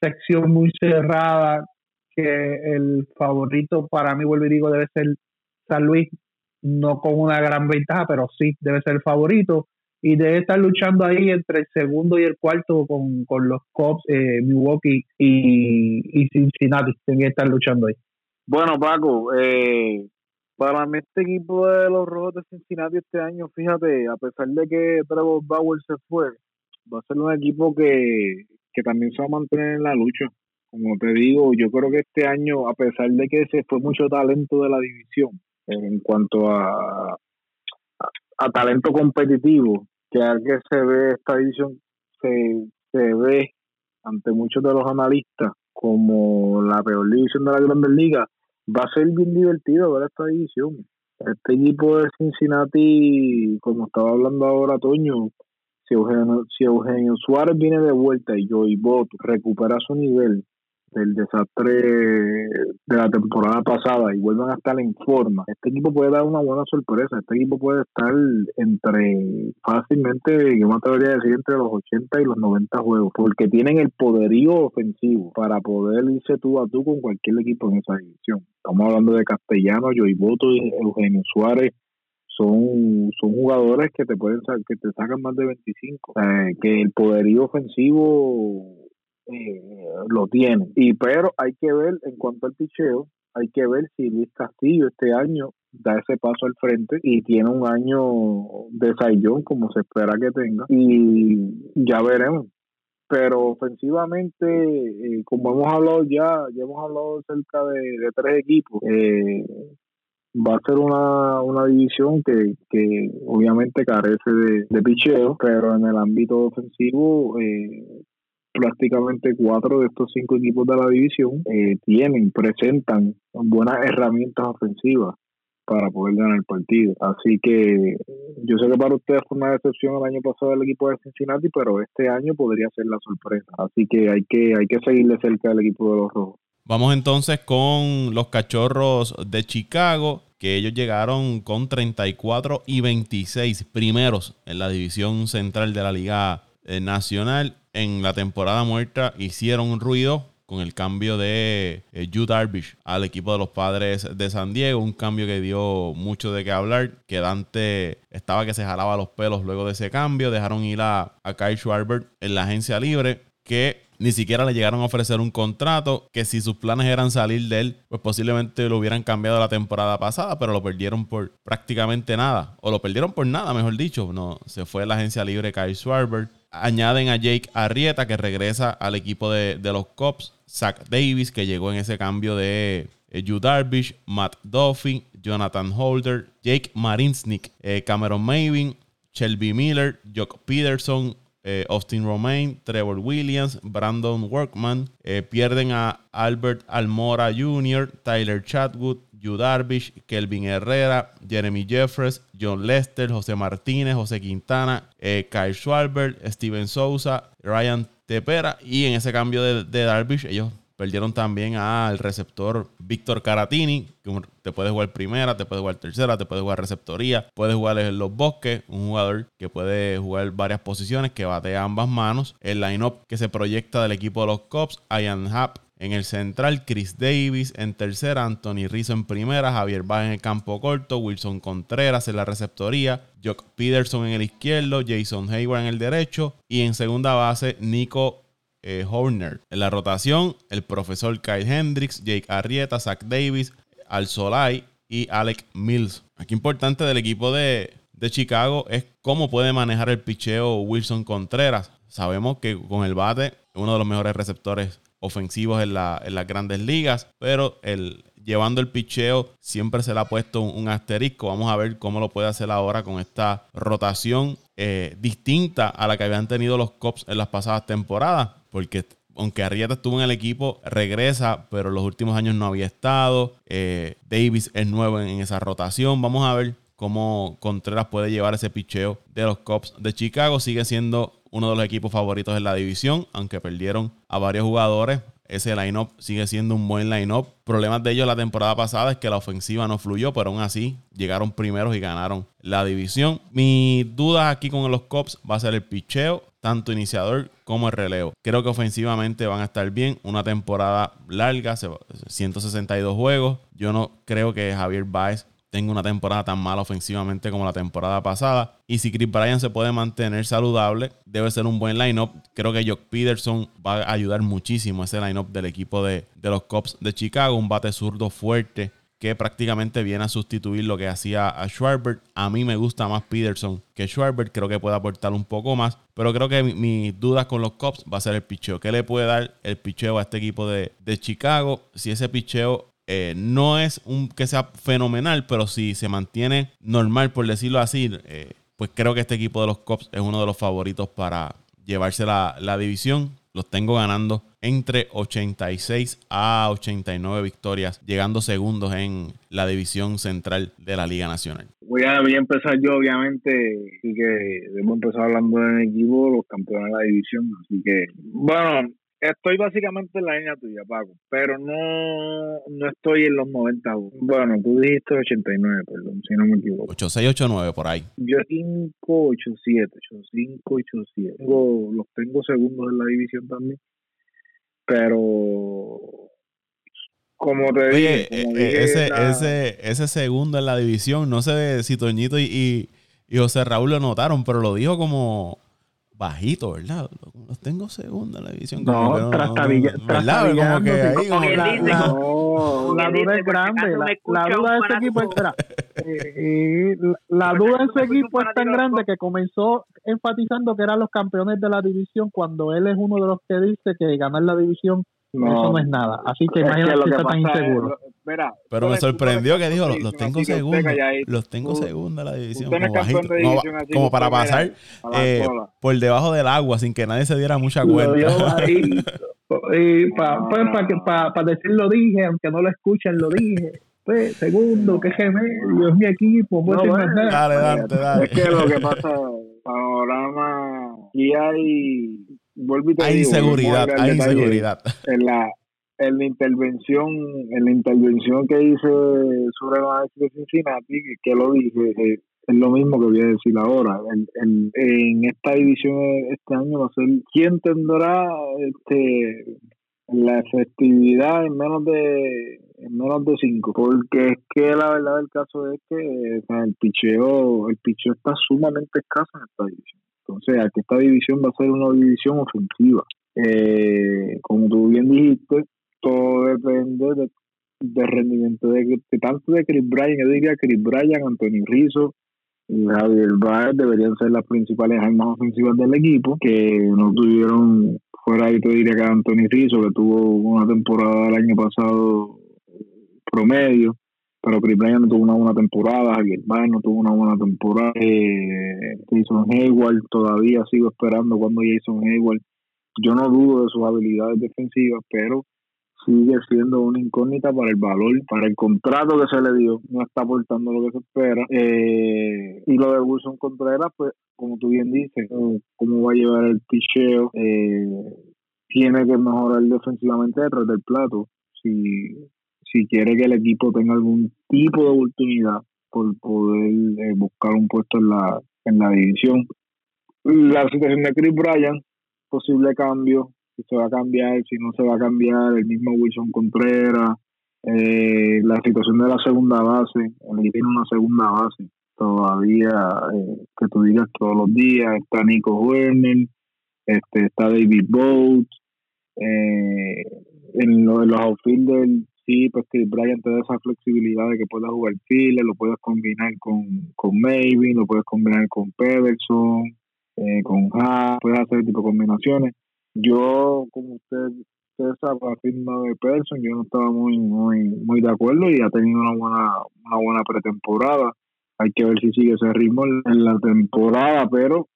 sección muy cerrada que el favorito para mí, vuelvo y digo, debe ser San Luis no con una gran ventaja, pero sí debe ser el favorito y debe estar luchando ahí entre el segundo y el cuarto con, los Cubs, eh, Milwaukee y, y Cincinnati. Tienen que estar luchando ahí. Bueno, Paco, eh, para mí este equipo de los Rojos de Cincinnati este año, fíjate, a pesar de que Trevor Bauer se fue, va a ser un equipo que, que también se va a mantener en la lucha. Como te digo, yo creo que este año, a pesar de que se fue mucho talento de la división, en cuanto a, a, talento competitivo, que al que se ve esta división, se, se ve ante muchos de los analistas como la peor división de la Grandes Ligas, va a ser bien divertido ver esta división. Este equipo de Cincinnati, como estaba hablando ahora Toño, si Eugenio, si Eugenio Suárez viene de vuelta y Joey Bot recupera su nivel, del desastre de la temporada pasada y vuelvan a estar en forma, este equipo puede dar una buena sorpresa. Este equipo puede estar entre fácilmente, yo me atrevería a decir, entre los 80 y los 90 juegos, porque tienen el poderío ofensivo para poder irse tú a tú con cualquier equipo en esa división. Estamos hablando de Castellano, Boto Eugenio Suárez. Son, son jugadores que te pueden que te sacan más de 25. que el poderío ofensivo eh, lo tiene Y pero hay que ver en cuanto al picheo, hay que ver si Luis Castillo este año da ese paso al frente y tiene un año de saillón como se espera que tenga y ya veremos. Pero ofensivamente, eh, como hemos hablado ya, ya hemos hablado cerca de, tres equipos, eh, va a ser una, una división que, que obviamente carece de, de picheo, pero en el ámbito ofensivo eh, prácticamente cuatro de estos cinco equipos de la división eh, tienen, presentan buenas herramientas ofensivas para poder ganar el partido. Así que yo sé que para ustedes fue una decepción el año pasado el equipo de Cincinnati, pero este año podría ser la sorpresa. Así que hay que, hay que seguirle cerca del equipo de los rojos. Vamos entonces con los cachorros de Chicago, que ellos llegaron con 34 y 26 primeros en la división central de la Liga eh, Nacional en la temporada muerta hicieron ruido con el cambio de eh, Yu Darvish al equipo de los padres de San Diego. Un cambio que dio mucho de qué hablar. Que Dante estaba que se jalaba los pelos luego de ese cambio. Dejaron ir a, a Kyle Schwarber en la agencia libre. Que ni siquiera le llegaron a ofrecer un contrato. Que si sus planes eran salir de él, pues posiblemente lo hubieran cambiado la temporada pasada. Pero lo perdieron por prácticamente nada. O lo perdieron por nada, mejor dicho. No, se fue a la agencia libre Kyle Schwarber. Añaden a Jake Arrieta, que regresa al equipo de, los Cops. Zach Davis, que llegó en ese cambio de eh, Darvish, Matt Duffy, Jonathan Holder, Jake Marinsnik, eh, Cameron Mavin, Shelby Miller, Jock Peterson, eh, Austin Romain, Trevor Williams, Brandon Workman. pierden a Albert Almora Jr., Tyler Chatwood, Yu Darvish, Kelvin Herrera, Jeremy Jeffres, John Lester, José Martínez, José Quintana, eh, Kyle Schwarber, Steven Souza, Ryan Tepera. Y en ese cambio de, Darvish, ellos Perdieron también al receptor Víctor Caratini, que te puede jugar primera, te puede jugar tercera, te puede jugar receptoría, puede jugar en los bosques, un jugador que puede jugar varias posiciones, que batea ambas manos. El line-up que se proyecta del equipo de los Cubs, Ian Happ en el central, Chris Davis en tercera, Anthony Rizzo en primera, Javier Baez en el campo corto, Wilson Contreras en la receptoría, Jock Peterson en el izquierdo, Jason Hayward en el derecho y en segunda base Nico eh, Horner. En la rotación, el profesor Kyle Hendricks, Jake Arrieta, Zach Davis, Al Solai y Alec Mills. Aquí importante del equipo de, Chicago es cómo puede manejar el picheo Wilson Contreras. Sabemos que con el bate uno de los mejores receptores ofensivos en, las grandes ligas, pero el, llevando el picheo siempre se le ha puesto un, asterisco. Vamos a ver cómo lo puede hacer ahora con esta rotación eh, distinta a la que habían tenido los Cops en las pasadas temporadas porque aunque Arrieta estuvo en el equipo, regresa, pero en los últimos años no había estado. Eh, Davis es nuevo en, esa rotación. Vamos a ver cómo Contreras puede llevar ese picheo de los Cubs de Chicago. Sigue siendo uno de los equipos favoritos en la división, aunque perdieron a varios jugadores. Ese line-up sigue siendo un buen line-up. Problemas de ellos la temporada pasada es que la ofensiva no fluyó, pero aún así llegaron primeros y ganaron la división. Mi duda aquí con los Cubs va a ser el picheo tanto iniciador como el relevo. Creo que ofensivamente van a estar bien. Una temporada larga, 162 juegos. Yo no creo que Javier Baez tenga una temporada tan mala ofensivamente como la temporada pasada. Y si Chris Bryan se puede mantener saludable, debe ser un buen lineup. Creo que Jock Peterson va a ayudar muchísimo a ese lineup del equipo de, de los Cubs de Chicago. Un bate zurdo fuerte que prácticamente viene a sustituir lo que hacía a Schwarber. A mí me gusta más Peterson que Schwarber, creo que puede aportar un poco más, pero creo que mis dudas con los Cubs va a ser el picheo. ¿Qué le puede dar el picheo a este equipo de, Chicago? Si ese picheo eh, no es un que sea fenomenal, pero si se mantiene normal, por decirlo así, eh, pues creo que este equipo de los Cubs es uno de los favoritos para llevarse la, la división. Los tengo ganando entre 86 a 89 victorias, llegando segundos en la división central de la Liga Nacional. Voy a, empezar yo, obviamente, así que hemos empezado hablando en equipo, los campeones de la división, así que, bueno, Estoy básicamente en la línea tuya, Paco, pero no, no estoy en los 90. Bueno, tú dijiste 89, perdón, si no me equivoco. 8689 por ahí. Yo 587, 8587. Tengo, los tengo segundos en la división también. Pero como te dije, eh, eh, ese, ese, ese segundo en la división, no sé si Toñito y, y José Raúl lo notaron, pero lo dijo como bajito, ¿verdad? Los tengo segunda en la división. No, no trastabilla, ¿verdad? Como que ahí, como la, la, la, duda es grande. La, duda de ese equipo, espera, eh, la duda de ese equipo es tan grande que comenzó enfatizando que eran los campeones de la división cuando él es uno de los que dice que ganar la división eso no es nada. Así que imagínate que, está tan inseguro. Pero me sorprendió que dijo, los, tengo segunda, los tengo segunda la división, como, bajito, como, para pasar eh, por debajo del agua sin que nadie se diera mucha cuenta. y para pues, pa, pa, decir lo dije, aunque no lo escuchen, lo dije. Pues, segundo, que gemelo, es mi equipo, no, Dale, dale, dale. Es que lo que pasa, panorama, y hay hay inseguridad, hay inseguridad. En la, en la intervención, en la intervención que hice sobre la de Cincinnati, que lo dije, eh, es lo mismo que voy a decir ahora. En, en, esta división este año va a ser quién tendrá este la efectividad en menos de en menos de cinco porque es que la verdad del caso es que el picheo el picheo está sumamente escaso en esta división entonces, aquí esta división va a ser una división ofensiva. Eh, como tú bien dijiste, todo depende de, del rendimiento de, tanto de Chris Bryan, yo diría Chris Bryan, Anthony Rizzo y Javier Baez deberían ser las principales armas ofensivas del equipo, que no tuvieron fuera ahí te diría que Anthony Rizzo, que tuvo una temporada el año pasado promedio, pero Chris no tuvo una buena temporada, Javier Baez no tuvo una buena temporada, eh, Jason Hayward todavía sigo esperando cuando Jason Hayward, yo no dudo de sus habilidades defensivas, pero sigue siendo una incógnita para el valor, para el contrato que se le dio, no está aportando lo que se espera. Eh, y lo de Wilson Contreras, pues, como tú bien dices, cómo va a llevar el picheo, eh, tiene que mejorar defensivamente detrás del plato. Si, si quiere que el equipo tenga algún tipo de oportunidad por poder eh, buscar un puesto en la, en la división. La situación de Chris Bryan, posible cambio, si se va a cambiar, si no se va a cambiar, el mismo Wilson Contreras, eh, la situación de la segunda base, el tiene una segunda base todavía, eh, que tú digas todos los días, está Nico Werner, este, está David Boat, eh, en, los outfielders, sí, pues que Brian te da esa flexibilidad de que puedas jugar file, lo puedes combinar con, con lo puedes combinar con Pederson, eh, con Haas, puedes hacer tipo de combinaciones. Yo, como usted, usted sabe, firma de Pederson, yo no estaba muy, muy, muy de acuerdo y ha tenido una buena, una buena pretemporada. Hay que ver si sigue ese ritmo en la temporada, pero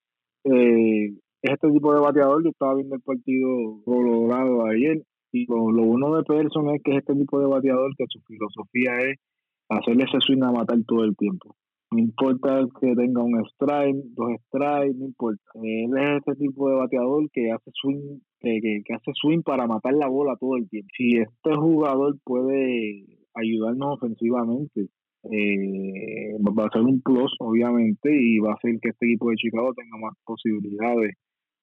eh, este tipo de bateador. Yo estaba viendo el partido Colorado ayer y lo, bueno de Peterson es que es este tipo de bateador que su filosofía es hacerle ese swing a matar todo el tiempo. No importa que tenga un strike, dos strikes, no importa. Él es este tipo de bateador que hace swing, que, que, hace swing para matar la bola todo el tiempo. Si este jugador puede ayudarnos ofensivamente, eh, va a ser un plus, obviamente, y va a hacer que este equipo de Chicago tenga más posibilidades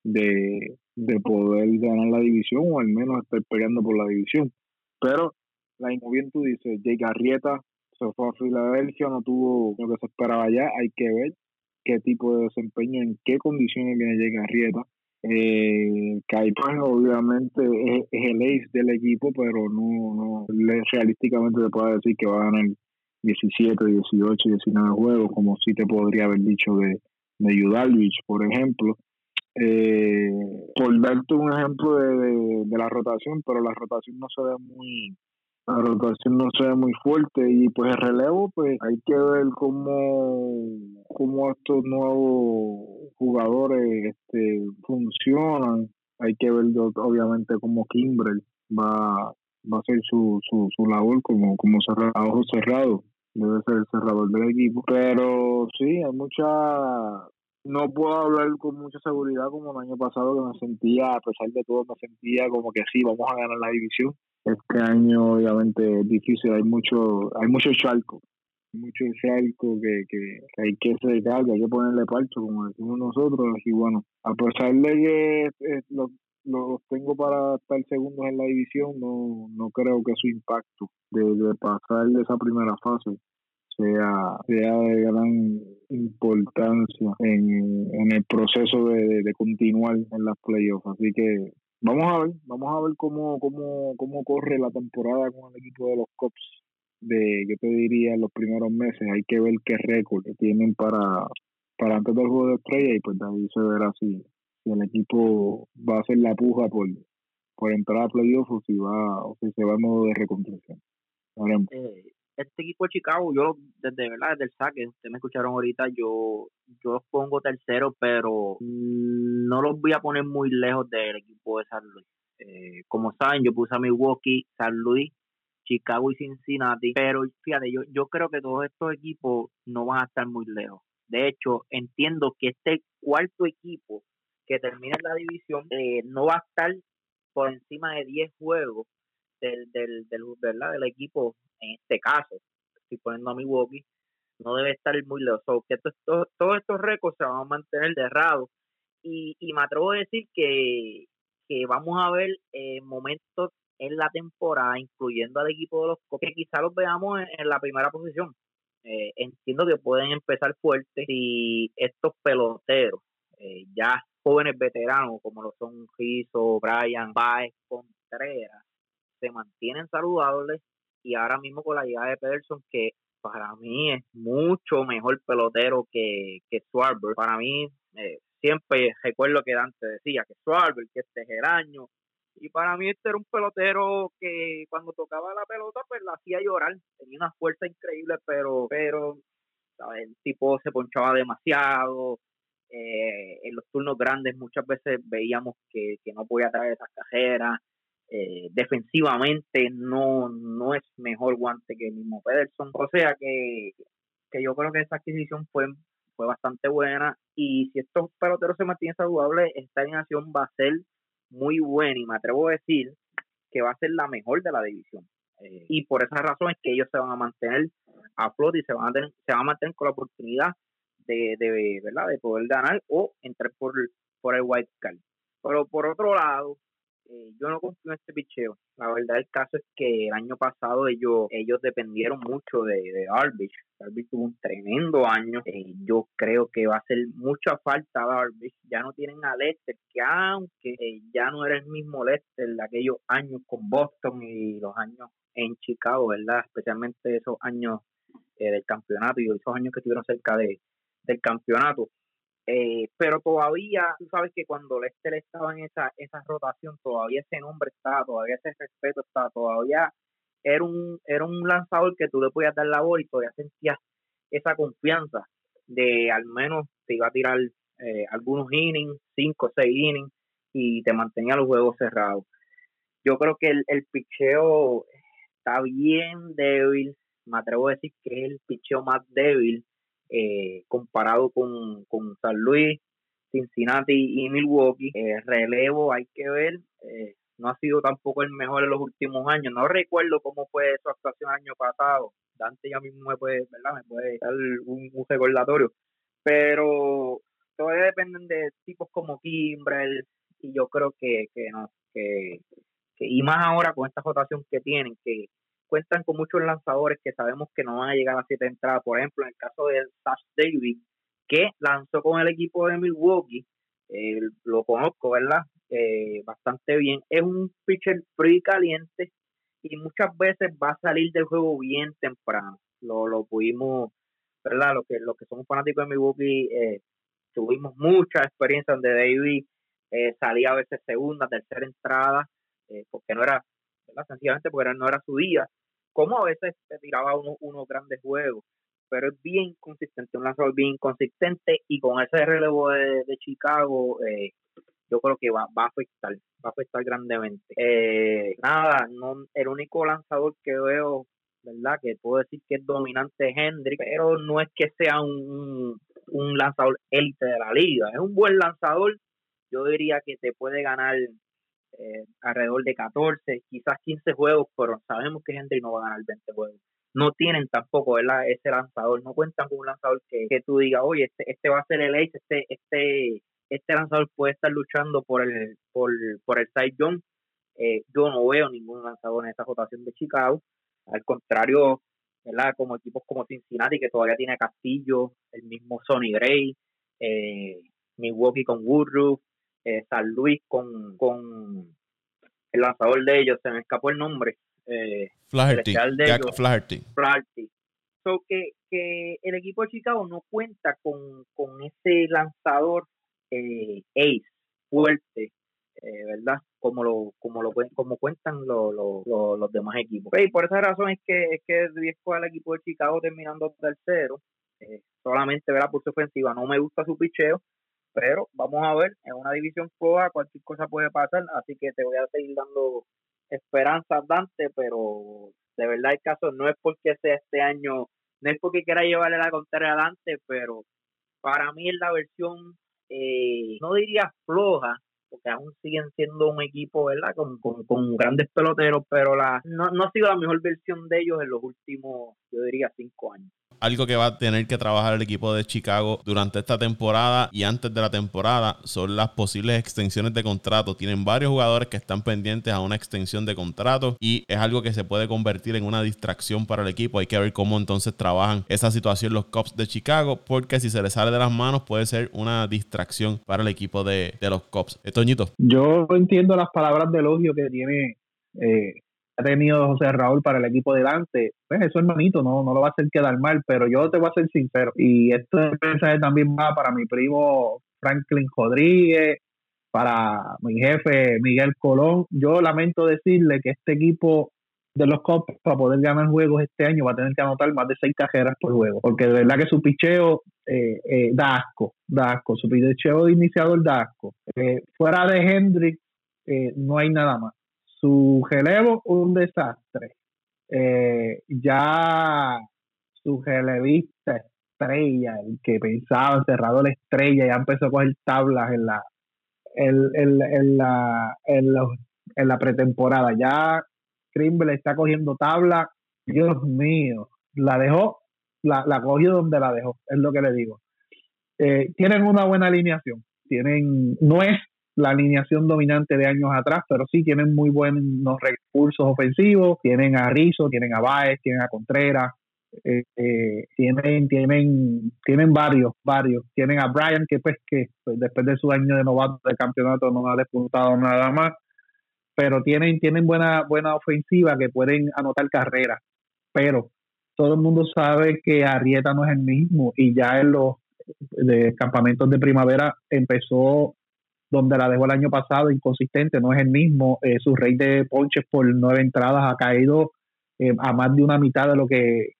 de, de poder ganar la división o al menos estar peleando por la división. Pero, la bien tú dices, Jake Arrieta se fue a Filadelfia, no tuvo lo que se esperaba allá, hay que ver qué tipo de desempeño, en qué condiciones viene Jake Arrieta. Eh, obviamente es, el ace del equipo, pero no, no realísticamente se puede decir que va a ganar 17, 18, 19 juegos, como si te podría haber dicho de, de Yudalvich, por ejemplo. Eh, por darte un ejemplo de, de, la rotación, pero la rotación no se ve muy la rotación no se ve muy fuerte y pues el relevo pues hay que ver cómo, cómo estos nuevos jugadores este funcionan. Hay que ver obviamente cómo Kimbrel va va a hacer su, su, su labor como como cerrado, ojo cerrado debe ser el cerrador del equipo. Pero sí hay mucha no puedo hablar con mucha seguridad como el año pasado que me sentía, a pesar de todo, me sentía como que sí, vamos a ganar la división. Este año obviamente es difícil, hay mucho, hay mucho charco, mucho charco que, que, hay que secar, que hay que ponerle parcho, como decimos nosotros, y bueno, a pesar de que eh, los, los tengo para estar segundos en la división, no, no creo que su impacto de, de pasar de esa primera fase sea, sea de gran importancia en, en el proceso de, de, continuar en las playoffs. Así que vamos a ver, vamos a ver cómo, cómo, cómo corre la temporada con el equipo de los Cops de, que te diría, en los primeros meses. Hay que ver qué récord tienen para, para antes del juego de estrella y pues de ahí se verá si, si el equipo va a hacer la puja por, por entrar a playoffs o si va o si se va a modo de reconstrucción este equipo de Chicago, yo desde verdad, desde el saque, ustedes me escucharon ahorita, yo, yo los pongo tercero, pero no los voy a poner muy lejos del equipo de San Luis. Eh, como saben, yo puse a Milwaukee, San Luis, Chicago y Cincinnati, pero fíjate, yo, yo creo que todos estos equipos no van a estar muy lejos. De hecho, entiendo que este cuarto equipo que termina en la división eh, no va a estar por encima de 10 juegos del, del, del, ¿verdad? del equipo en este caso, estoy poniendo a Milwaukee, no debe estar muy lejos. que todos estos récords se van a mantener derrados. Y, y me atrevo a decir que, que vamos a ver eh, momentos en la temporada, incluyendo al equipo de los que quizás los veamos en, la primera posición. Eh, entiendo que pueden empezar fuertes si estos peloteros, eh, ya jóvenes veteranos como lo son Rizzo, Brian, Baez, Contreras, se mantienen saludables y ahora mismo con la llegada de Pederson que para mí es mucho mejor pelotero que, que Schwarber. Para mí, eh, siempre recuerdo que Dante decía que Schwarber, que este es el año. Y para mí este era un pelotero que cuando tocaba la pelota pues la hacía llorar. Tenía una fuerza increíble, pero, pero el tipo se ponchaba demasiado. Eh, en los turnos grandes muchas veces veíamos que, que no podía traer esas cajeras. Eh, defensivamente no, no es mejor guante que el mismo Pederson. O sea que, que yo creo que esa adquisición fue, fue bastante buena y si estos peloteros se mantienen saludables, esta alineación va a ser muy buena y me atrevo a decir que va a ser la mejor de la división. Eh, y por esa razón es que ellos se van a mantener a flote y se van a, tener, se van a mantener con la oportunidad de, de, ¿verdad? de poder ganar o entrar por, por el white card. Pero por otro lado, eh, yo no confío en este picheo. La verdad del caso es que el año pasado ellos ellos dependieron mucho de, de Darvish. Darvish tuvo un tremendo año. Eh, yo creo que va a hacer mucha falta a. Ya no tienen a Lester, que aunque eh, ya no era el mismo Lester de aquellos años con Boston y los años en Chicago, ¿verdad? Especialmente esos años del campeonato y esos años que estuvieron cerca de, del campeonato. Eh, pero todavía, tú sabes que cuando Lester estaba en esa, esa rotación, todavía ese nombre estaba, todavía ese respeto estaba, todavía era un, era un lanzador que tú le podías dar la bola y todavía sentías esa confianza de al menos te iba a tirar eh, algunos innings, cinco o seis innings, y te mantenía los juegos cerrados. Yo creo que el, el picheo está bien débil, me atrevo a decir que es el picheo más débil eh, comparado con, con, San Luis, Cincinnati y Milwaukee. Eh, relevo, hay que ver, eh, no ha sido tampoco el mejor en los últimos años. No recuerdo cómo fue su actuación el año pasado. Dante ya mismo me puede, ¿verdad? Me puede dar un, recordatorio. Pero todavía dependen de tipos como Kimbrel y yo creo que, que no, que, que, y más ahora con esta rotación que tienen, que cuentan con muchos lanzadores que sabemos que no van a llegar a siete entradas. Por ejemplo, en el caso de Sash Davis, que lanzó con el equipo de Milwaukee, eh, lo conozco, ¿verdad? Eh, bastante bien. Es un pitcher frío caliente y muchas veces va a salir del juego bien temprano. Lo, lo pudimos, ¿verdad? Lo que, lo que somos fanáticos de Milwaukee, eh, tuvimos mucha experiencia donde Davis salía a veces segunda, tercera entrada, porque no era, ¿verdad? Sencillamente porque no era su día como a veces se tiraba unos grandes juegos, pero es bien consistente, un lanzador bien consistente y con ese relevo de, Chicago, eh, yo creo que va, va a afectar, va a afectar grandemente. Eh, nada, no, el único lanzador que veo, ¿verdad? Que puedo decir que es dominante Hendrick, pero no es que sea un, un lanzador élite de la liga, es un buen lanzador, yo diría que te puede ganar eh, alrededor de 14, quizás 15 juegos, pero sabemos que Hendry no va a ganar 20 juegos. No tienen tampoco ¿verdad? ese lanzador, no cuentan con un lanzador que, que tú digas, oye, este, este va a ser el ace, este, este, este lanzador puede estar luchando por el, por, por el side jump. Eh, yo no veo ningún lanzador en esta rotación de Chicago. Al contrario, ¿verdad? como equipos como Cincinnati, que todavía tiene Castillo, el mismo Sonny Gray, eh, Milwaukee con Woodruff, eh, San Luis con, con el lanzador de ellos, se me escapó el nombre. Eh, Flaherty, Jack Flaherty. Flaherty. So que, que el equipo de Chicago no cuenta con, con ese lanzador eh, ace fuerte, eh, ¿verdad? Como lo como lo como cuentan los demás equipos. Y por esa razón es que es que riesgo al equipo de Chicago terminando tercero, eh, solamente ¿verdad? por su ofensiva. No me gusta su picheo, pero vamos a ver, en una división floja cualquier cosa puede pasar, así que te voy a seguir dando esperanzas, Dante, pero de verdad el caso no es porque sea este año, no es porque quiera llevarle la contraria a Dante, pero para mí es la versión, eh, no diría floja, porque aún siguen siendo un equipo, ¿verdad? Con, con, con grandes peloteros, pero la no, no ha sido la mejor versión de ellos en los últimos, yo diría, cinco años algo que va a tener que trabajar el equipo de Chicago durante esta temporada y antes de la temporada son las posibles extensiones de contrato. Tienen varios jugadores que están pendientes a una extensión de contrato y es algo que se puede convertir en una distracción para el equipo. Hay que ver cómo entonces trabajan esa situación los Cubs de Chicago porque si se les sale de las manos puede ser una distracción para el equipo de, los Cubs. Toñito. Yo entiendo las palabras de elogio que tiene eh, ha tenido José Raúl para el equipo de Dante, pues eso hermanito, no, no lo va a hacer quedar mal, pero yo te voy a ser sincero, y este mensaje también va para mi primo Franklin Rodríguez, para mi jefe Miguel Colón. Yo lamento decirle que este equipo de los Cops para poder ganar juegos este año va a tener que anotar más de seis cajeras por juego, porque de verdad que su picheo eh, eh, da asco, da asco, su picheo de iniciador da asco. Eh, fuera de Hendrick no hay nada más su relevo un desastre. Eh, ya su relevista estrella, el que pensaba cerrado la estrella, ya empezó a coger tablas en la el, el, en, la, en, en la pretemporada. Ya Krimble está cogiendo tabla. Dios mío, la dejó, la, la cogió donde la dejó, es lo que le digo. Eh, tienen una buena alineación. Tienen, no es la alineación dominante de años atrás, pero sí tienen muy buenos recursos ofensivos. Tienen a Rizzo, tienen a Baez, tienen a Contreras, eh, eh, tienen, tienen, tienen varios, varios. Tienen a Brian, que pues que después de su año de novato de campeonato no ha despuntado nada más, pero tienen, tienen buena, buena ofensiva que pueden anotar carreras. Pero todo el mundo sabe que Arrieta no es el mismo y ya en los de campamentos de primavera empezó donde la dejó el año pasado, inconsistente, no es el mismo. Eh, su rey de ponches por nueve entradas ha caído eh, a más de una mitad de lo que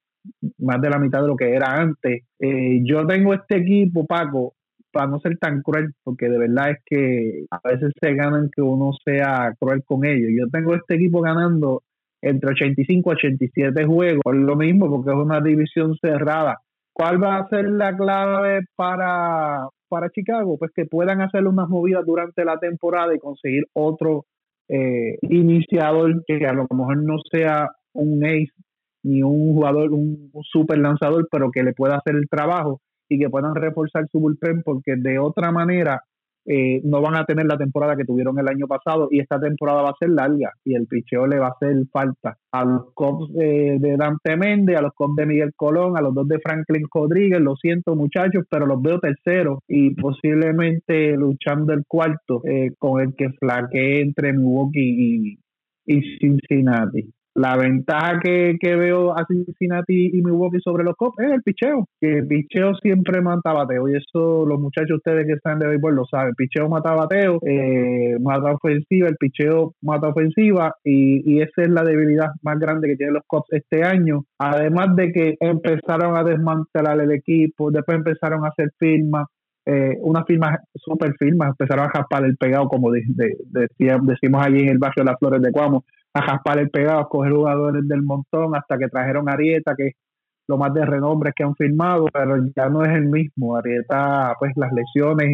más de la mitad de lo que era antes. Eh, yo tengo este equipo, Paco, para no ser tan cruel, porque de verdad es que a veces se ganan que uno sea cruel con ellos. Yo tengo este equipo ganando entre 85 y 87 juegos, lo mismo porque es una división cerrada. ¿Cuál va a ser la clave para, para Chicago? Pues que puedan hacer unas movidas durante la temporada y conseguir otro eh, iniciador que a lo mejor no sea un ace ni un jugador, un, super lanzador, pero que le pueda hacer el trabajo y que puedan reforzar su bullpen porque de otra manera eh, no van a tener la temporada que tuvieron el año pasado y esta temporada va a ser larga y el picheo le va a hacer falta a los Cubs de, Dante Méndez, a los Cubs de Miguel Colón, a los dos de Franklin Rodríguez, lo siento muchachos, pero los veo terceros y posiblemente luchando el cuarto eh, con el que flaquee entre Milwaukee y Cincinnati. La ventaja que, veo a Cincinnati y Milwaukee sobre los Cubs es el picheo, que el picheo siempre mata bateo, y eso los muchachos ustedes que están de béisbol lo saben. El picheo mata bateo, eh, mata ofensiva, el picheo mata ofensiva, y, y esa es la debilidad más grande que tienen los Cubs este año. Además de que empezaron a desmantelar el equipo, después empezaron a hacer firmas, eh, unas firmas, super firmas, empezaron a jaspar el pegado, como decimos allí en el barrio de las Flores de Cuamo, a jaspar el pegado, a coger jugadores del montón hasta que trajeron a Arieta, que es lo más de renombre que han firmado, pero ya no es el mismo. Arieta, pues las lesiones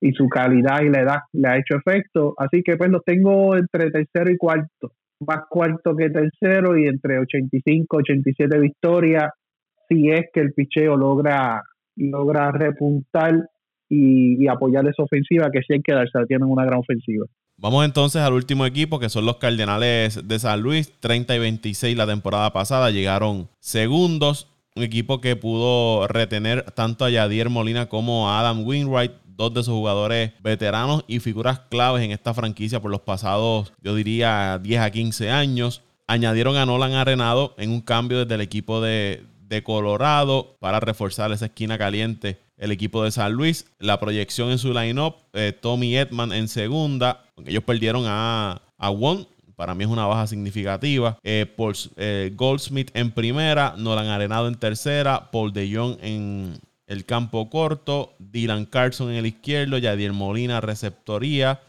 y, su calidad y la edad le ha hecho efecto. Así que pues los tengo entre tercero y cuarto, más cuarto que tercero y entre 85, 87 victorias, si es que el picheo logra, logra repuntar y, y apoyar esa ofensiva, que sí hay que darse, tienen una gran ofensiva. Vamos entonces al último equipo, que son los Cardenales de San Luis. 30 y 26 la temporada pasada. Llegaron segundos. Un equipo que pudo retener tanto a Yadier Molina como a Adam Winwright, dos de sus jugadores veteranos y figuras claves en esta franquicia por los pasados, yo diría, 10 a 15 años. Añadieron a Nolan Arenado en un cambio desde el equipo de, de Colorado para reforzar esa esquina caliente el equipo de San Luis. La proyección en su lineup, eh, Tommy Edman en segunda, ellos perdieron a, a Won. Para mí es una baja significativa. Eh, eh, Goldsmith en primera, Nolan Arenado en tercera, Paul de Jong en el campo corto, Dylan Carlson en el izquierdo, Yadier Molina receptoría,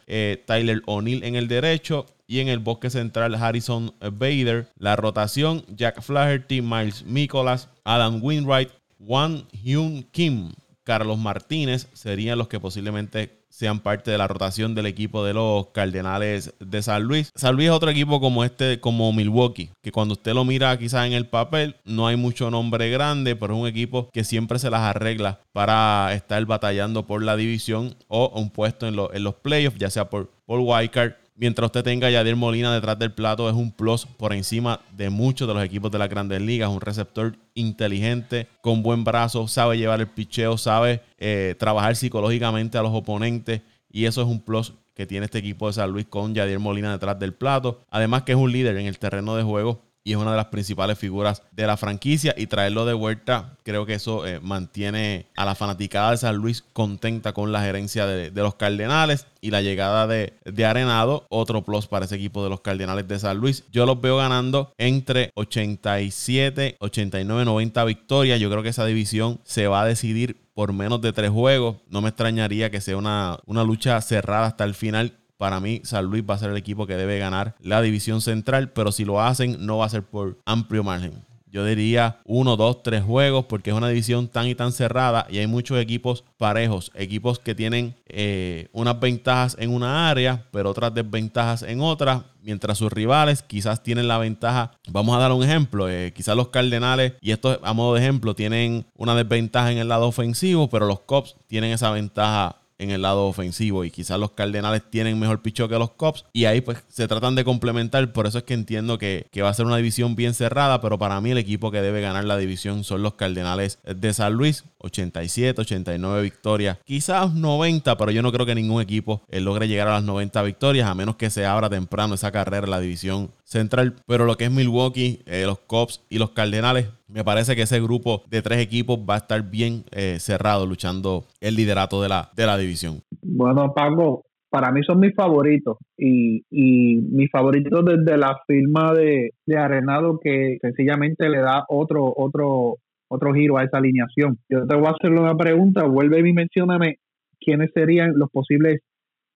Tyler O'Neill en el derecho y en el bosque central Harrison Bader. La rotación, Jack Flaherty, Miles Nicholas, Adam Winwright, Juan Hyun Kim. Carlos Martínez serían los que posiblemente sean parte de la rotación del equipo de los Cardenales de San Luis. San Luis es otro equipo como este, como Milwaukee, que cuando usted lo mira quizás en el papel, no hay mucho nombre grande, pero es un equipo que siempre se las arregla para estar batallando por la división o un puesto en, los playoffs, ya sea por, por wildcard Mientras usted tenga a Yadier Molina detrás del plato, es un plus por encima de muchos de los equipos de las grandes ligas. Un receptor inteligente, con buen brazo, sabe llevar el picheo, sabe eh, trabajar psicológicamente a los oponentes. Y eso es un plus que tiene este equipo de San Luis con Yadier Molina detrás del plato. Además que es un líder en el terreno de juego y es una de las principales figuras de la franquicia y traerlo de vuelta creo que eso eh, mantiene a la fanaticada de San Luis contenta con la gerencia de, los Cardenales y la llegada de, de, Arenado, otro plus para ese equipo de los Cardenales de San Luis. Yo los veo ganando entre 87, 89, 90 victorias. Yo creo que esa división se va a decidir por menos de tres juegos. No me extrañaría que sea una, una lucha cerrada hasta el final para mí, San Luis va a ser el equipo que debe ganar la división central, pero si lo hacen, no va a ser por amplio margen. yo diría uno, dos, tres juegos, porque es una división tan y tan cerrada y hay muchos equipos parejos, equipos que tienen eh, unas ventajas en una área, pero otras desventajas en otra, mientras sus rivales quizás tienen la ventaja. Vamos a dar un ejemplo, eh, quizás los Cardenales, y esto a modo de ejemplo, tienen una desventaja en el lado ofensivo, pero los Cops tienen esa ventaja en el lado ofensivo y quizás los Cardenales tienen mejor picho que los Cops y ahí pues se tratan de complementar, por eso es que entiendo que, va a ser una división bien cerrada, pero para mí el equipo que debe ganar la división son los Cardenales de San Luis, 87, 89 victorias, quizás 90, pero yo no creo que ningún equipo eh, logre llegar a las 90 victorias a menos que se abra temprano esa carrera en la división central, pero lo que es Milwaukee, eh, los Cops y los Cardenales me parece que ese grupo de tres equipos va a estar bien eh, cerrado luchando el liderato de la, de la división. Bueno, Paco, para mí son mis favoritos y, y mis favoritos desde la firma de, Arenado que sencillamente le da otro, otro, otro giro a esa alineación. Yo te voy a hacer una pregunta, vuelve y mencióname quiénes serían los posibles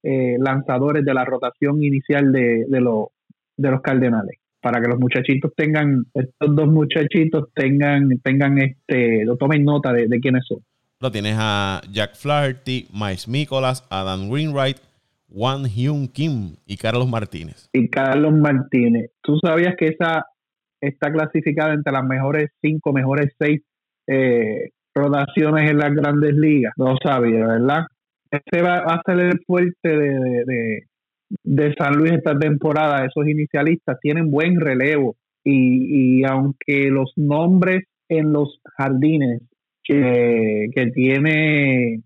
eh, lanzadores de la rotación inicial de, de, de los Cardenales para que los muchachitos tengan, estos dos muchachitos tengan, tengan este, lo tomen nota de, quiénes son. Lo tienes a Jack Flaherty, Miles Nicholas, Adam Greenwright, Juan Hyun Kim y Carlos Martínez. Y Carlos Martínez. ¿Tú sabías que esa está clasificada entre las mejores cinco, mejores seis eh, rotaciones en las grandes ligas? No sabía, ¿verdad? Este va, a ser el fuerte de, de San Luis esta temporada, esos inicialistas tienen buen relevo. Y, aunque los nombres en los jardines que, tiene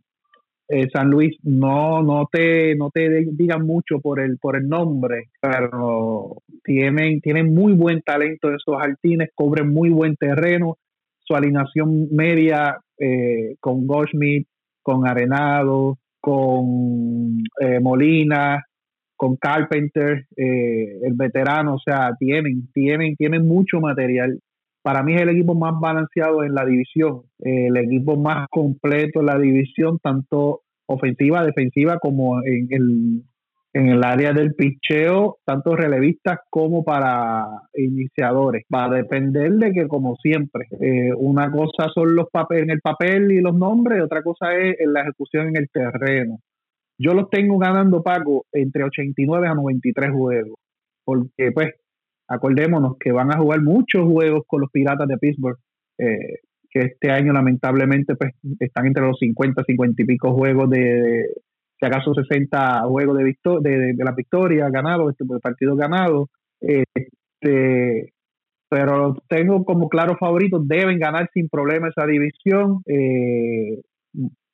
eh, San Luis no no te no te digan mucho por el por el nombre pero tienen tienen muy buen talento esos jardines cobren muy buen terreno. Su alineación media eh, con Goldschmidt con Arenado con eh, Molina con Carpenter, eh, el veterano, o sea, tienen, tienen, tienen mucho material. Para mí es el equipo más balanceado en la división, eh, el equipo más completo en la división, tanto ofensiva, defensiva, como en el, en el área del picheo, tanto relevistas como para iniciadores. Va a depender de que, como siempre, eh, una cosa son los papeles en el papel y los nombres, otra cosa es en la ejecución en el terreno. Yo los tengo ganando, Paco, entre 89 a 93 juegos. Porque, pues, acordémonos que van a jugar muchos juegos con los Piratas de Pittsburgh, eh, que este año lamentablemente pues están entre los 50, 50 y pico juegos de, si acaso 60 juegos de, de, de, la victoria ganados, este, de partidos ganados. Este, pero tengo como claro favorito, deben ganar sin problema esa división. Eh,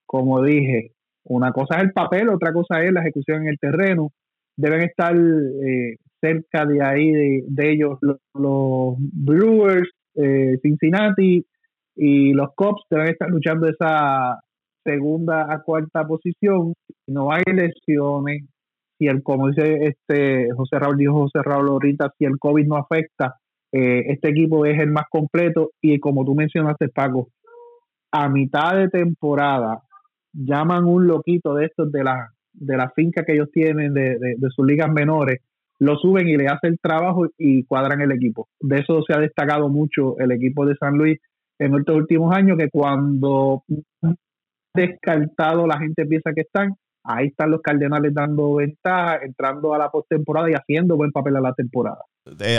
como dije, una cosa es el papel, otra cosa es la ejecución en el terreno. Deben estar eh, cerca de ahí de, ellos los, Brewers, eh, Cincinnati y los Cubs deben estar luchando esa segunda a cuarta posición. No hay lesiones. Si el, como dice este José Raúl, dijo José Raúl ahorita, si el COVID no afecta, eh, este equipo es el más completo. Y como tú mencionaste, Paco, a mitad de temporada llaman un loquito de estos de la, de la finca que ellos tienen, de, de, sus ligas menores, lo suben y le hacen el trabajo y cuadran el equipo. De eso se ha destacado mucho el equipo de San Luis en estos últimos años, que cuando descartado la gente piensa que están, ahí están los Cardenales dando ventaja, entrando a la postemporada y haciendo buen papel a la temporada.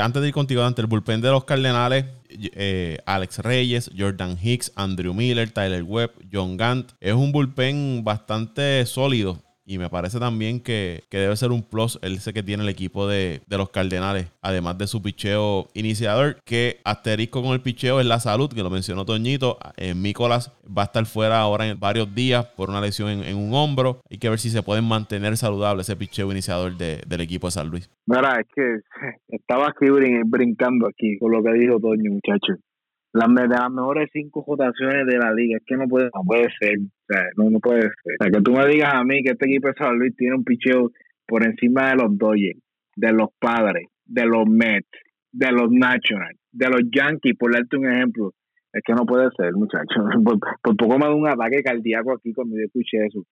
Antes de ir contigo, ante el bullpen de los Cardenales, eh, Alex Reyes, Jordan Hicks, Andrew Miller, Tyler Webb, John Gant. Es un bullpen bastante sólido y me parece también que, debe ser un plus ese que tiene el equipo de, los Cardenales, además de su picheo iniciador, que asterisco con el picheo es la salud, que lo mencionó Toñito. Eh, Mícolas va a estar fuera ahora en varios días por una lesión en, un hombro. Hay que ver si se pueden mantener saludable ese picheo iniciador del equipo de San Luis. Mira, es que estaba aquí brincando aquí con lo que dijo Toño, muchachos las, de las mejores cinco votaciones de la liga. Es que no puede, no puede ser. No, no puede ser. O que tú me digas a mí que este equipo de San Luis tiene un picheo por encima de los Dodgers, de los Padres, de los Mets, de los Nationals, de los Yankees, por darte un ejemplo. Es que no puede ser, muchachos. Por, poco me da un ataque cardíaco aquí cuando yo escuché eso.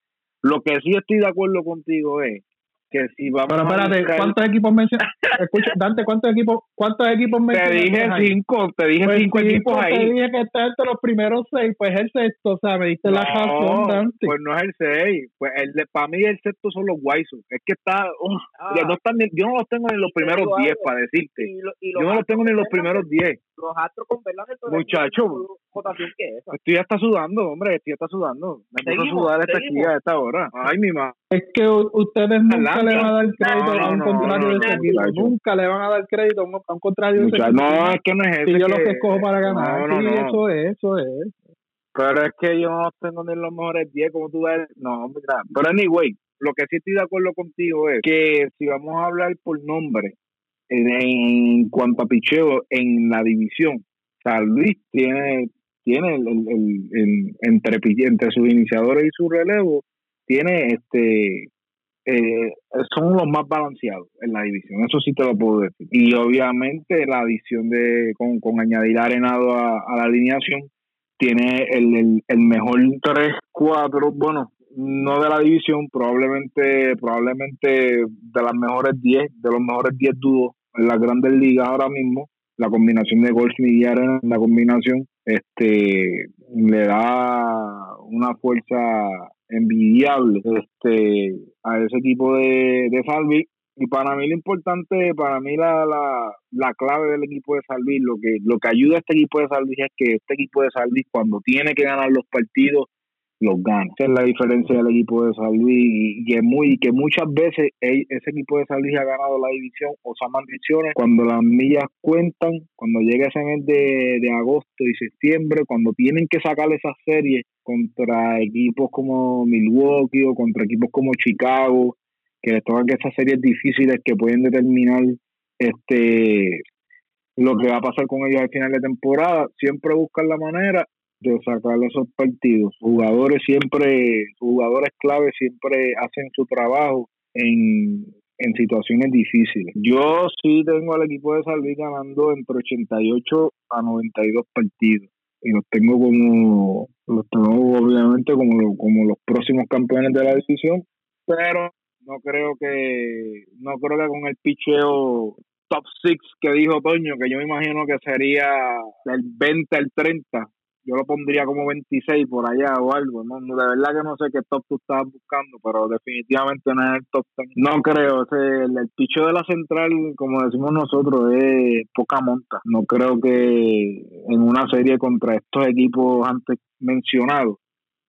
Lo que sí estoy de acuerdo contigo es que si vamos Pero espérate, buscar- ¿cuántos equipos mencionaste? Escucha, Dante, ¿cuántos equipos, cuántos equipos te mencionaste? dije ahí? cinco, te dije Pues cinco equipos Te ahí. dije que está entre los primeros seis, pues el sexto, o sea, me diste la razón, Dante. pues no es el 6. Pues el de, para mí el sexto son los Guaysos. Es que está. Ah, no están ni- yo no los tengo ni en los te primeros digo 10 algo. para decirte. y lo- y Yo no los tengo ni en los primeros 10. Los Astros con todavía Muchacho. tienen mejor votación que esa. Estoy hasta sudando, hombre. Estoy hasta sudando. Me Seguimos, sudar esta aquí a esta hora. Ay, mi madre. Es que ustedes nunca Atlanta. le van a dar crédito No, a un no, contrario no, de ese equipo. Nunca le van a dar crédito a un, a un contrario de ese equipo. no, es que no es eso. Si yo es los que- escojo para ganar, No, no, sí, no. eso es, eso es. Pero es que yo no tengo ni los mejores 10, como tú ves. No, mira. Pero anyway, lo que sí estoy de acuerdo contigo es que si vamos a hablar por nombre, en, cuanto a picheo en la división, San Luis tiene tiene el, el, el- entre sus iniciadores y su relevo tiene este eh, son los más balanceados en la división eso sí te lo puedo decir. Y obviamente la adición de con, con añadir arenado a, la alineación tiene el, el, el mejor 3-4, bueno, no de la división, probablemente probablemente de las mejores 10, de los mejores 10 dúos en las grandes ligas ahora mismo. La combinación de Goldschmidt y Arena, la combinación, este le da una fuerza envidiable este a ese equipo de, de Salvi y para mí lo importante, para mí la, la, la clave del equipo de San Luis, lo que, lo que ayuda a este equipo de San Luis es que este equipo de San Luis cuando tiene que ganar los partidos, los gana. Esa es la diferencia del equipo de San Luis y, que, muy, que muchas veces ese equipo de San Luis ha ganado la división o se maldiciones cuando las millas cuentan, cuando llega ese mes de, de agosto y septiembre, cuando tienen que sacar esas series contra equipos como Milwaukee o contra equipos como Chicago, que les tocan que esas series difíciles que pueden determinar este lo que va a pasar con ellos al final de temporada, siempre buscan la manera de sacar esos partidos. Jugadores siempre, jugadores clave siempre hacen su trabajo en, en situaciones difíciles. Yo sí tengo al equipo de Luis ganando entre 88 a 92 partidos y los tengo como los tengo obviamente como lo- como los próximos campeones de la división, pero no creo que no creo que con el picheo top 6 que dijo Toño, que yo me imagino que sería del 20 al 30, yo lo pondría como 26 por allá o algo, no, de verdad que no sé qué top tú estabas buscando, pero definitivamente no es el top 10. No creo, el, el picheo de la central, como decimos nosotros, es poca monta. No creo que en una serie contra estos equipos antes mencionados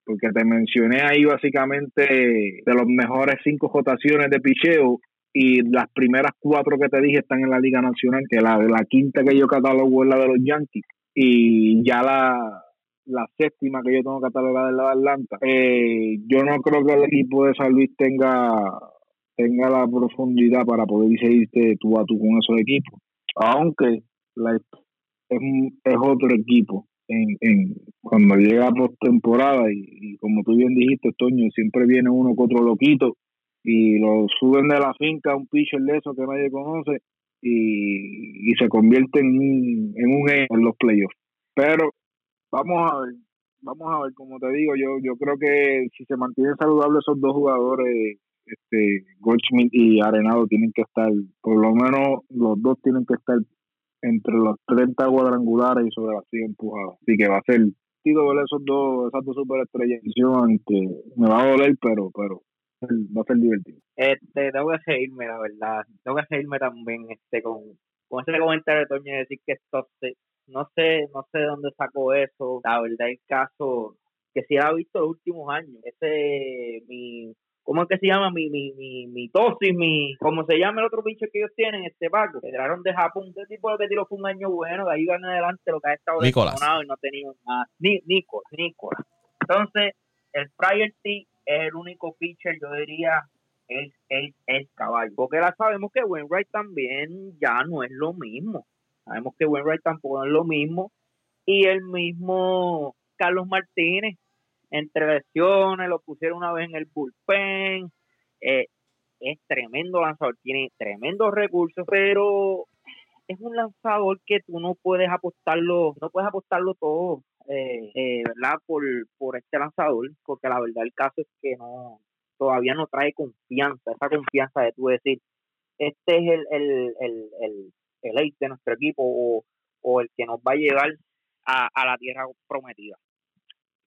porque te mencioné ahí básicamente de los mejores cinco votaciones de picheo y las primeras cuatro que te dije están en la Liga Nacional, que la, la quinta que yo catalogo es la de los Yankees y ya la, la séptima que yo tengo catalogada es la de Atlanta. Eh, yo no creo que el equipo de San Luis tenga tenga la profundidad para poder seguirte tú a tú con esos equipos, aunque la, es, es otro equipo en, en cuando llega postemporada y, como tú bien dijiste, Toño, siempre viene uno que otro loquito y lo suben de la finca a un pitcher de eso que nadie conoce y, y se convierte en un, en un en los playoffs. Pero vamos a ver, vamos a ver, como te digo, yo yo creo que si se mantienen saludables esos dos jugadores, este Goldschmidt y Arenado tienen que estar, por lo menos los dos tienen que estar entre los 30 cuadrangulares y sobre las 100 empujadas. Así que va a ser divertido ver esos dos, esas dos superestrellas aunque me va a doler, pero, pero va a ser divertido. Este, tengo que reírme, la verdad. Tengo que reírme también este con, con ese comentario de Toño de decir que esto se- no sé, no sé de dónde sacó eso. La verdad el caso que sí ha visto los últimos años. Ese mi ¿Cómo es que se llama? Mi, mi, mi, mi tosis, mi, ¿cómo se llama el otro bicho que ellos tienen? Este Paco. Que trajeron de Japón. Ese tipo lo que tiró fue un año bueno. De ahí en adelante lo que ha estado Nicolás. y no ha tenido nada. Ni, Nicolás, Nicolás. Entonces, el Priority es el único pitcher, yo diría, es el, el caballo. Porque la sabemos que Wainwright también ya no es lo mismo. Sabemos que Wainwright tampoco es lo mismo. Y el mismo Carlos Martínez, entre lesiones, lo pusieron una vez en el bullpen. eh, es tremendo lanzador, tiene tremendos recursos, pero es un lanzador que tú no puedes apostarlo, no puedes apostarlo todo, eh, eh, ¿verdad? Por, por este lanzador, porque la verdad el caso es que no, todavía no trae confianza, esa confianza de tú decir, este es el, el, el, el, el de nuestro equipo o, o el que nos va a llevar a, a la tierra prometida.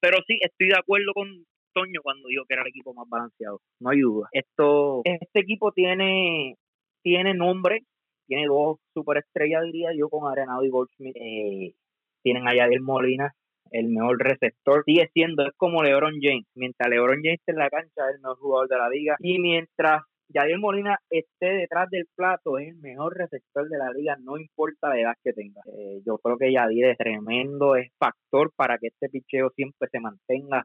Pero sí, estoy de acuerdo con Toño cuando dijo que era el equipo más balanceado. No hay duda. Esto, este equipo tiene, tiene nombre, tiene dos superestrellas, diría yo, con Arenado y Goldsmith. Eh, tienen a Yadier Molina, el mejor receptor. Sigue siendo, es como LeBron James. Mientras LeBron James en la cancha, es el mejor jugador de la liga. Y mientras Yadier Molina esté detrás del plato, es el mejor receptor de la liga, no importa la edad que tenga. Eh, yo creo que Yadier es tremendo, es factor para que este picheo siempre se mantenga,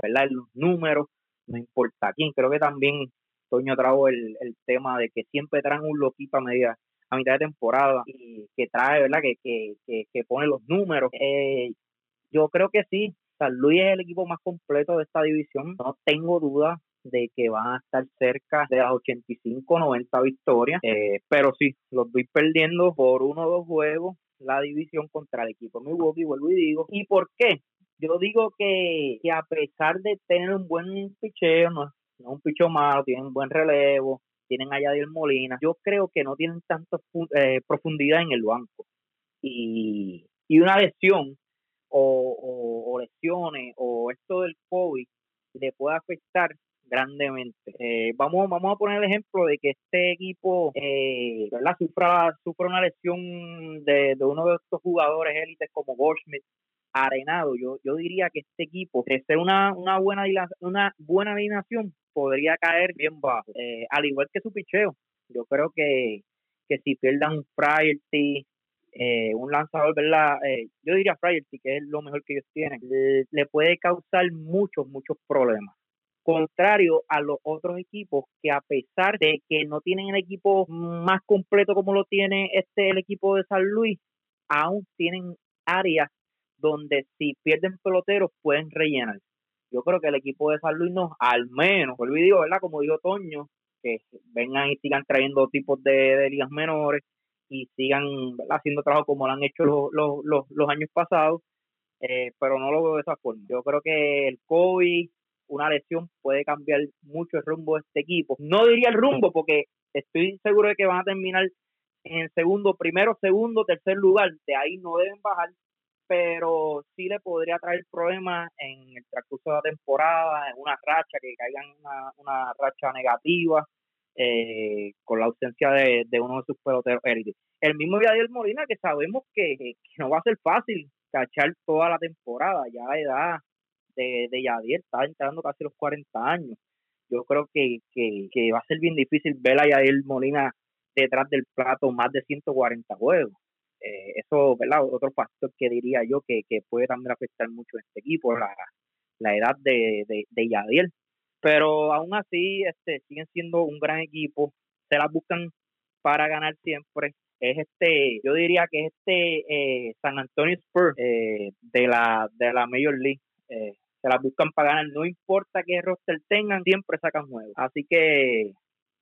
¿verdad? En los números, no importa quién. Creo que también Toño trajo el, el tema de que siempre traen un loquito a medida a mitad de temporada y que trae, ¿verdad? Que, que, que, pone los números. Eh, yo creo que sí, San Luis es el equipo más completo de esta división. No tengo duda de que van a estar cerca de las 85, 90 victorias. Eh, pero sí, los voy perdiendo por uno o dos juegos la división contra el equipo Milwaukee, vuelvo y digo. ¿Y por qué? Yo digo que, que a pesar de tener un buen picheo, no, no un picheo malo, tienen un buen relevo, tienen a Yadier Molina, yo creo que no tienen tanta eh, profundidad en el banco. Y, y una lesión o, lesiones o esto del COVID le puede afectar grandemente. Eh, vamos, vamos a poner el ejemplo de que este equipo eh, ¿verdad? Sufra, sufra una lesión de, uno de estos jugadores élites como Goldschmidt arenado. Yo, yo diría que este equipo, de ser una, una buena una buena alineación, podría caer bien bajo. Eh, al igual que su picheo. Yo creo que, que si pierdan un eh, un lanzador, ¿verdad? Eh, yo diría Friarty, que es lo mejor que ellos tienen, le, puede causar muchos, muchos problemas. Contrario a los otros equipos que a pesar de que no tienen el equipo más completo como lo tiene este el equipo de San Luis, aún tienen áreas donde si pierden peloteros pueden rellenar. Yo creo que el equipo de San Luis no, al menos, digo, ¿verdad? Como dijo Toño, que vengan y sigan trayendo tipos de, ligas menores y sigan haciendo trabajo como lo han hecho los, los, los, años pasados, eh, pero no lo veo de esa forma. Yo creo que el COVID, una lesión, puede cambiar mucho el rumbo de este equipo. No diría el rumbo porque estoy seguro de que van a terminar en segundo, primero, segundo, tercer lugar. De ahí no deben bajar, pero sí le podría traer problemas en el transcurso de la temporada, en una racha, que caigan una, una racha negativa, eh, con la ausencia de, uno de sus peloteros El mismo Yadier Molina, que sabemos que, no va a ser fácil cachar toda la temporada, ya la edad de, de Yadier está entrando casi los 40 años. Yo creo que, que, va a ser bien difícil ver a Yadier Molina detrás del plato más de 140 juegos. Eh, eso, ¿verdad? Otro factor que diría yo que, puede también afectar mucho a este equipo, la, la edad de, de, de. Pero aún así, este, siguen siendo un gran equipo, se las buscan para ganar siempre. Es este, yo diría que es este eh, San Antonio Spurs eh, de la de la Major League. se las buscan para ganar, no importa qué roster tengan, siempre sacan juegos. Así que,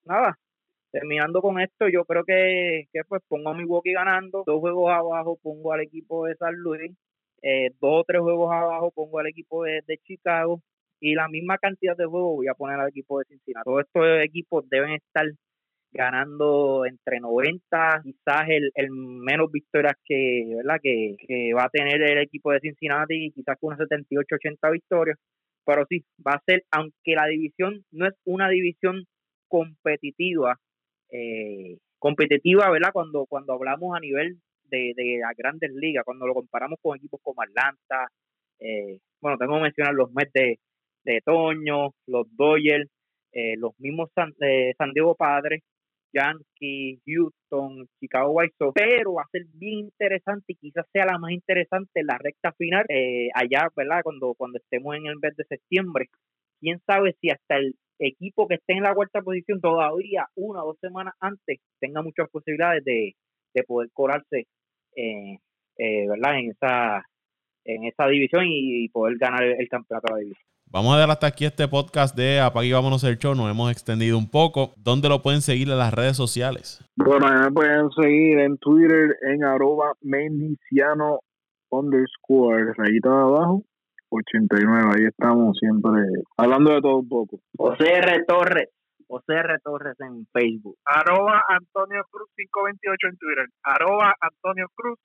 nada, terminando con esto, yo creo que, que pues pongo a Milwaukee ganando, dos juegos abajo pongo al equipo de San Luis, eh, dos o tres juegos abajo pongo al equipo de, Chicago y la misma cantidad de juegos voy a poner al equipo de Cincinnati. Todos estos equipos deben estar ganando entre 90, quizás el, menos victorias que, ¿verdad? Que va a tener el equipo de Cincinnati, quizás con unas 78, 80 victorias, pero sí, va a ser, aunque la división no es una división competitiva, eh, competitiva, ¿verdad? Cuando, cuando hablamos a nivel de, de las grandes ligas, cuando lo comparamos con equipos como Atlanta, eh, bueno, tengo que mencionar los Mets de, de Toño, los Dodgers, eh, los mismos San, San Diego Padres, Yankees, Houston, Chicago White Sox, pero va a ser bien interesante y quizás sea la más interesante la recta final allá, ¿verdad? Cuando, cuando estemos en el mes de septiembre. Quién sabe si hasta el equipo que esté en la cuarta posición todavía una o dos semanas antes tenga muchas posibilidades de, poder colarse eh, eh, ¿verdad? en esa en esa división y, poder ganar el, campeonato de la división. Vamos a dar hasta aquí este podcast de Apague y Vámonos el Show. Nos hemos extendido un poco. ¿Dónde lo pueden seguir en las redes sociales? Bueno, me pueden seguir en Twitter en arroba mendiciano underscore rayita de abajo 89. Ahí estamos siempre hablando de todo un poco. José R. Torres. José R. Torres en Facebook. Arroba Antonio Cruz 528 en Twitter. Arroba Antonio Cruz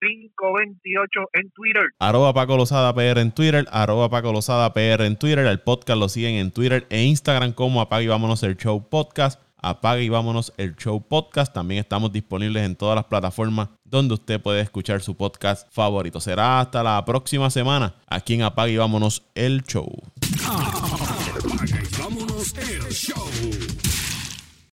528 en Twitter. Arroba Paco Lozada PR en Twitter. Arroba Paco Lozada PR en Twitter. El podcast lo siguen en Twitter e Instagram como Apaga y Vámonos el Show Podcast. Apaga y Vámonos el Show Podcast. También estamos disponibles en todas las plataformas donde usted puede escuchar su podcast favorito. Será hasta la próxima semana aquí en Apaga y Vámonos el Show. Apaga y vámonos el show.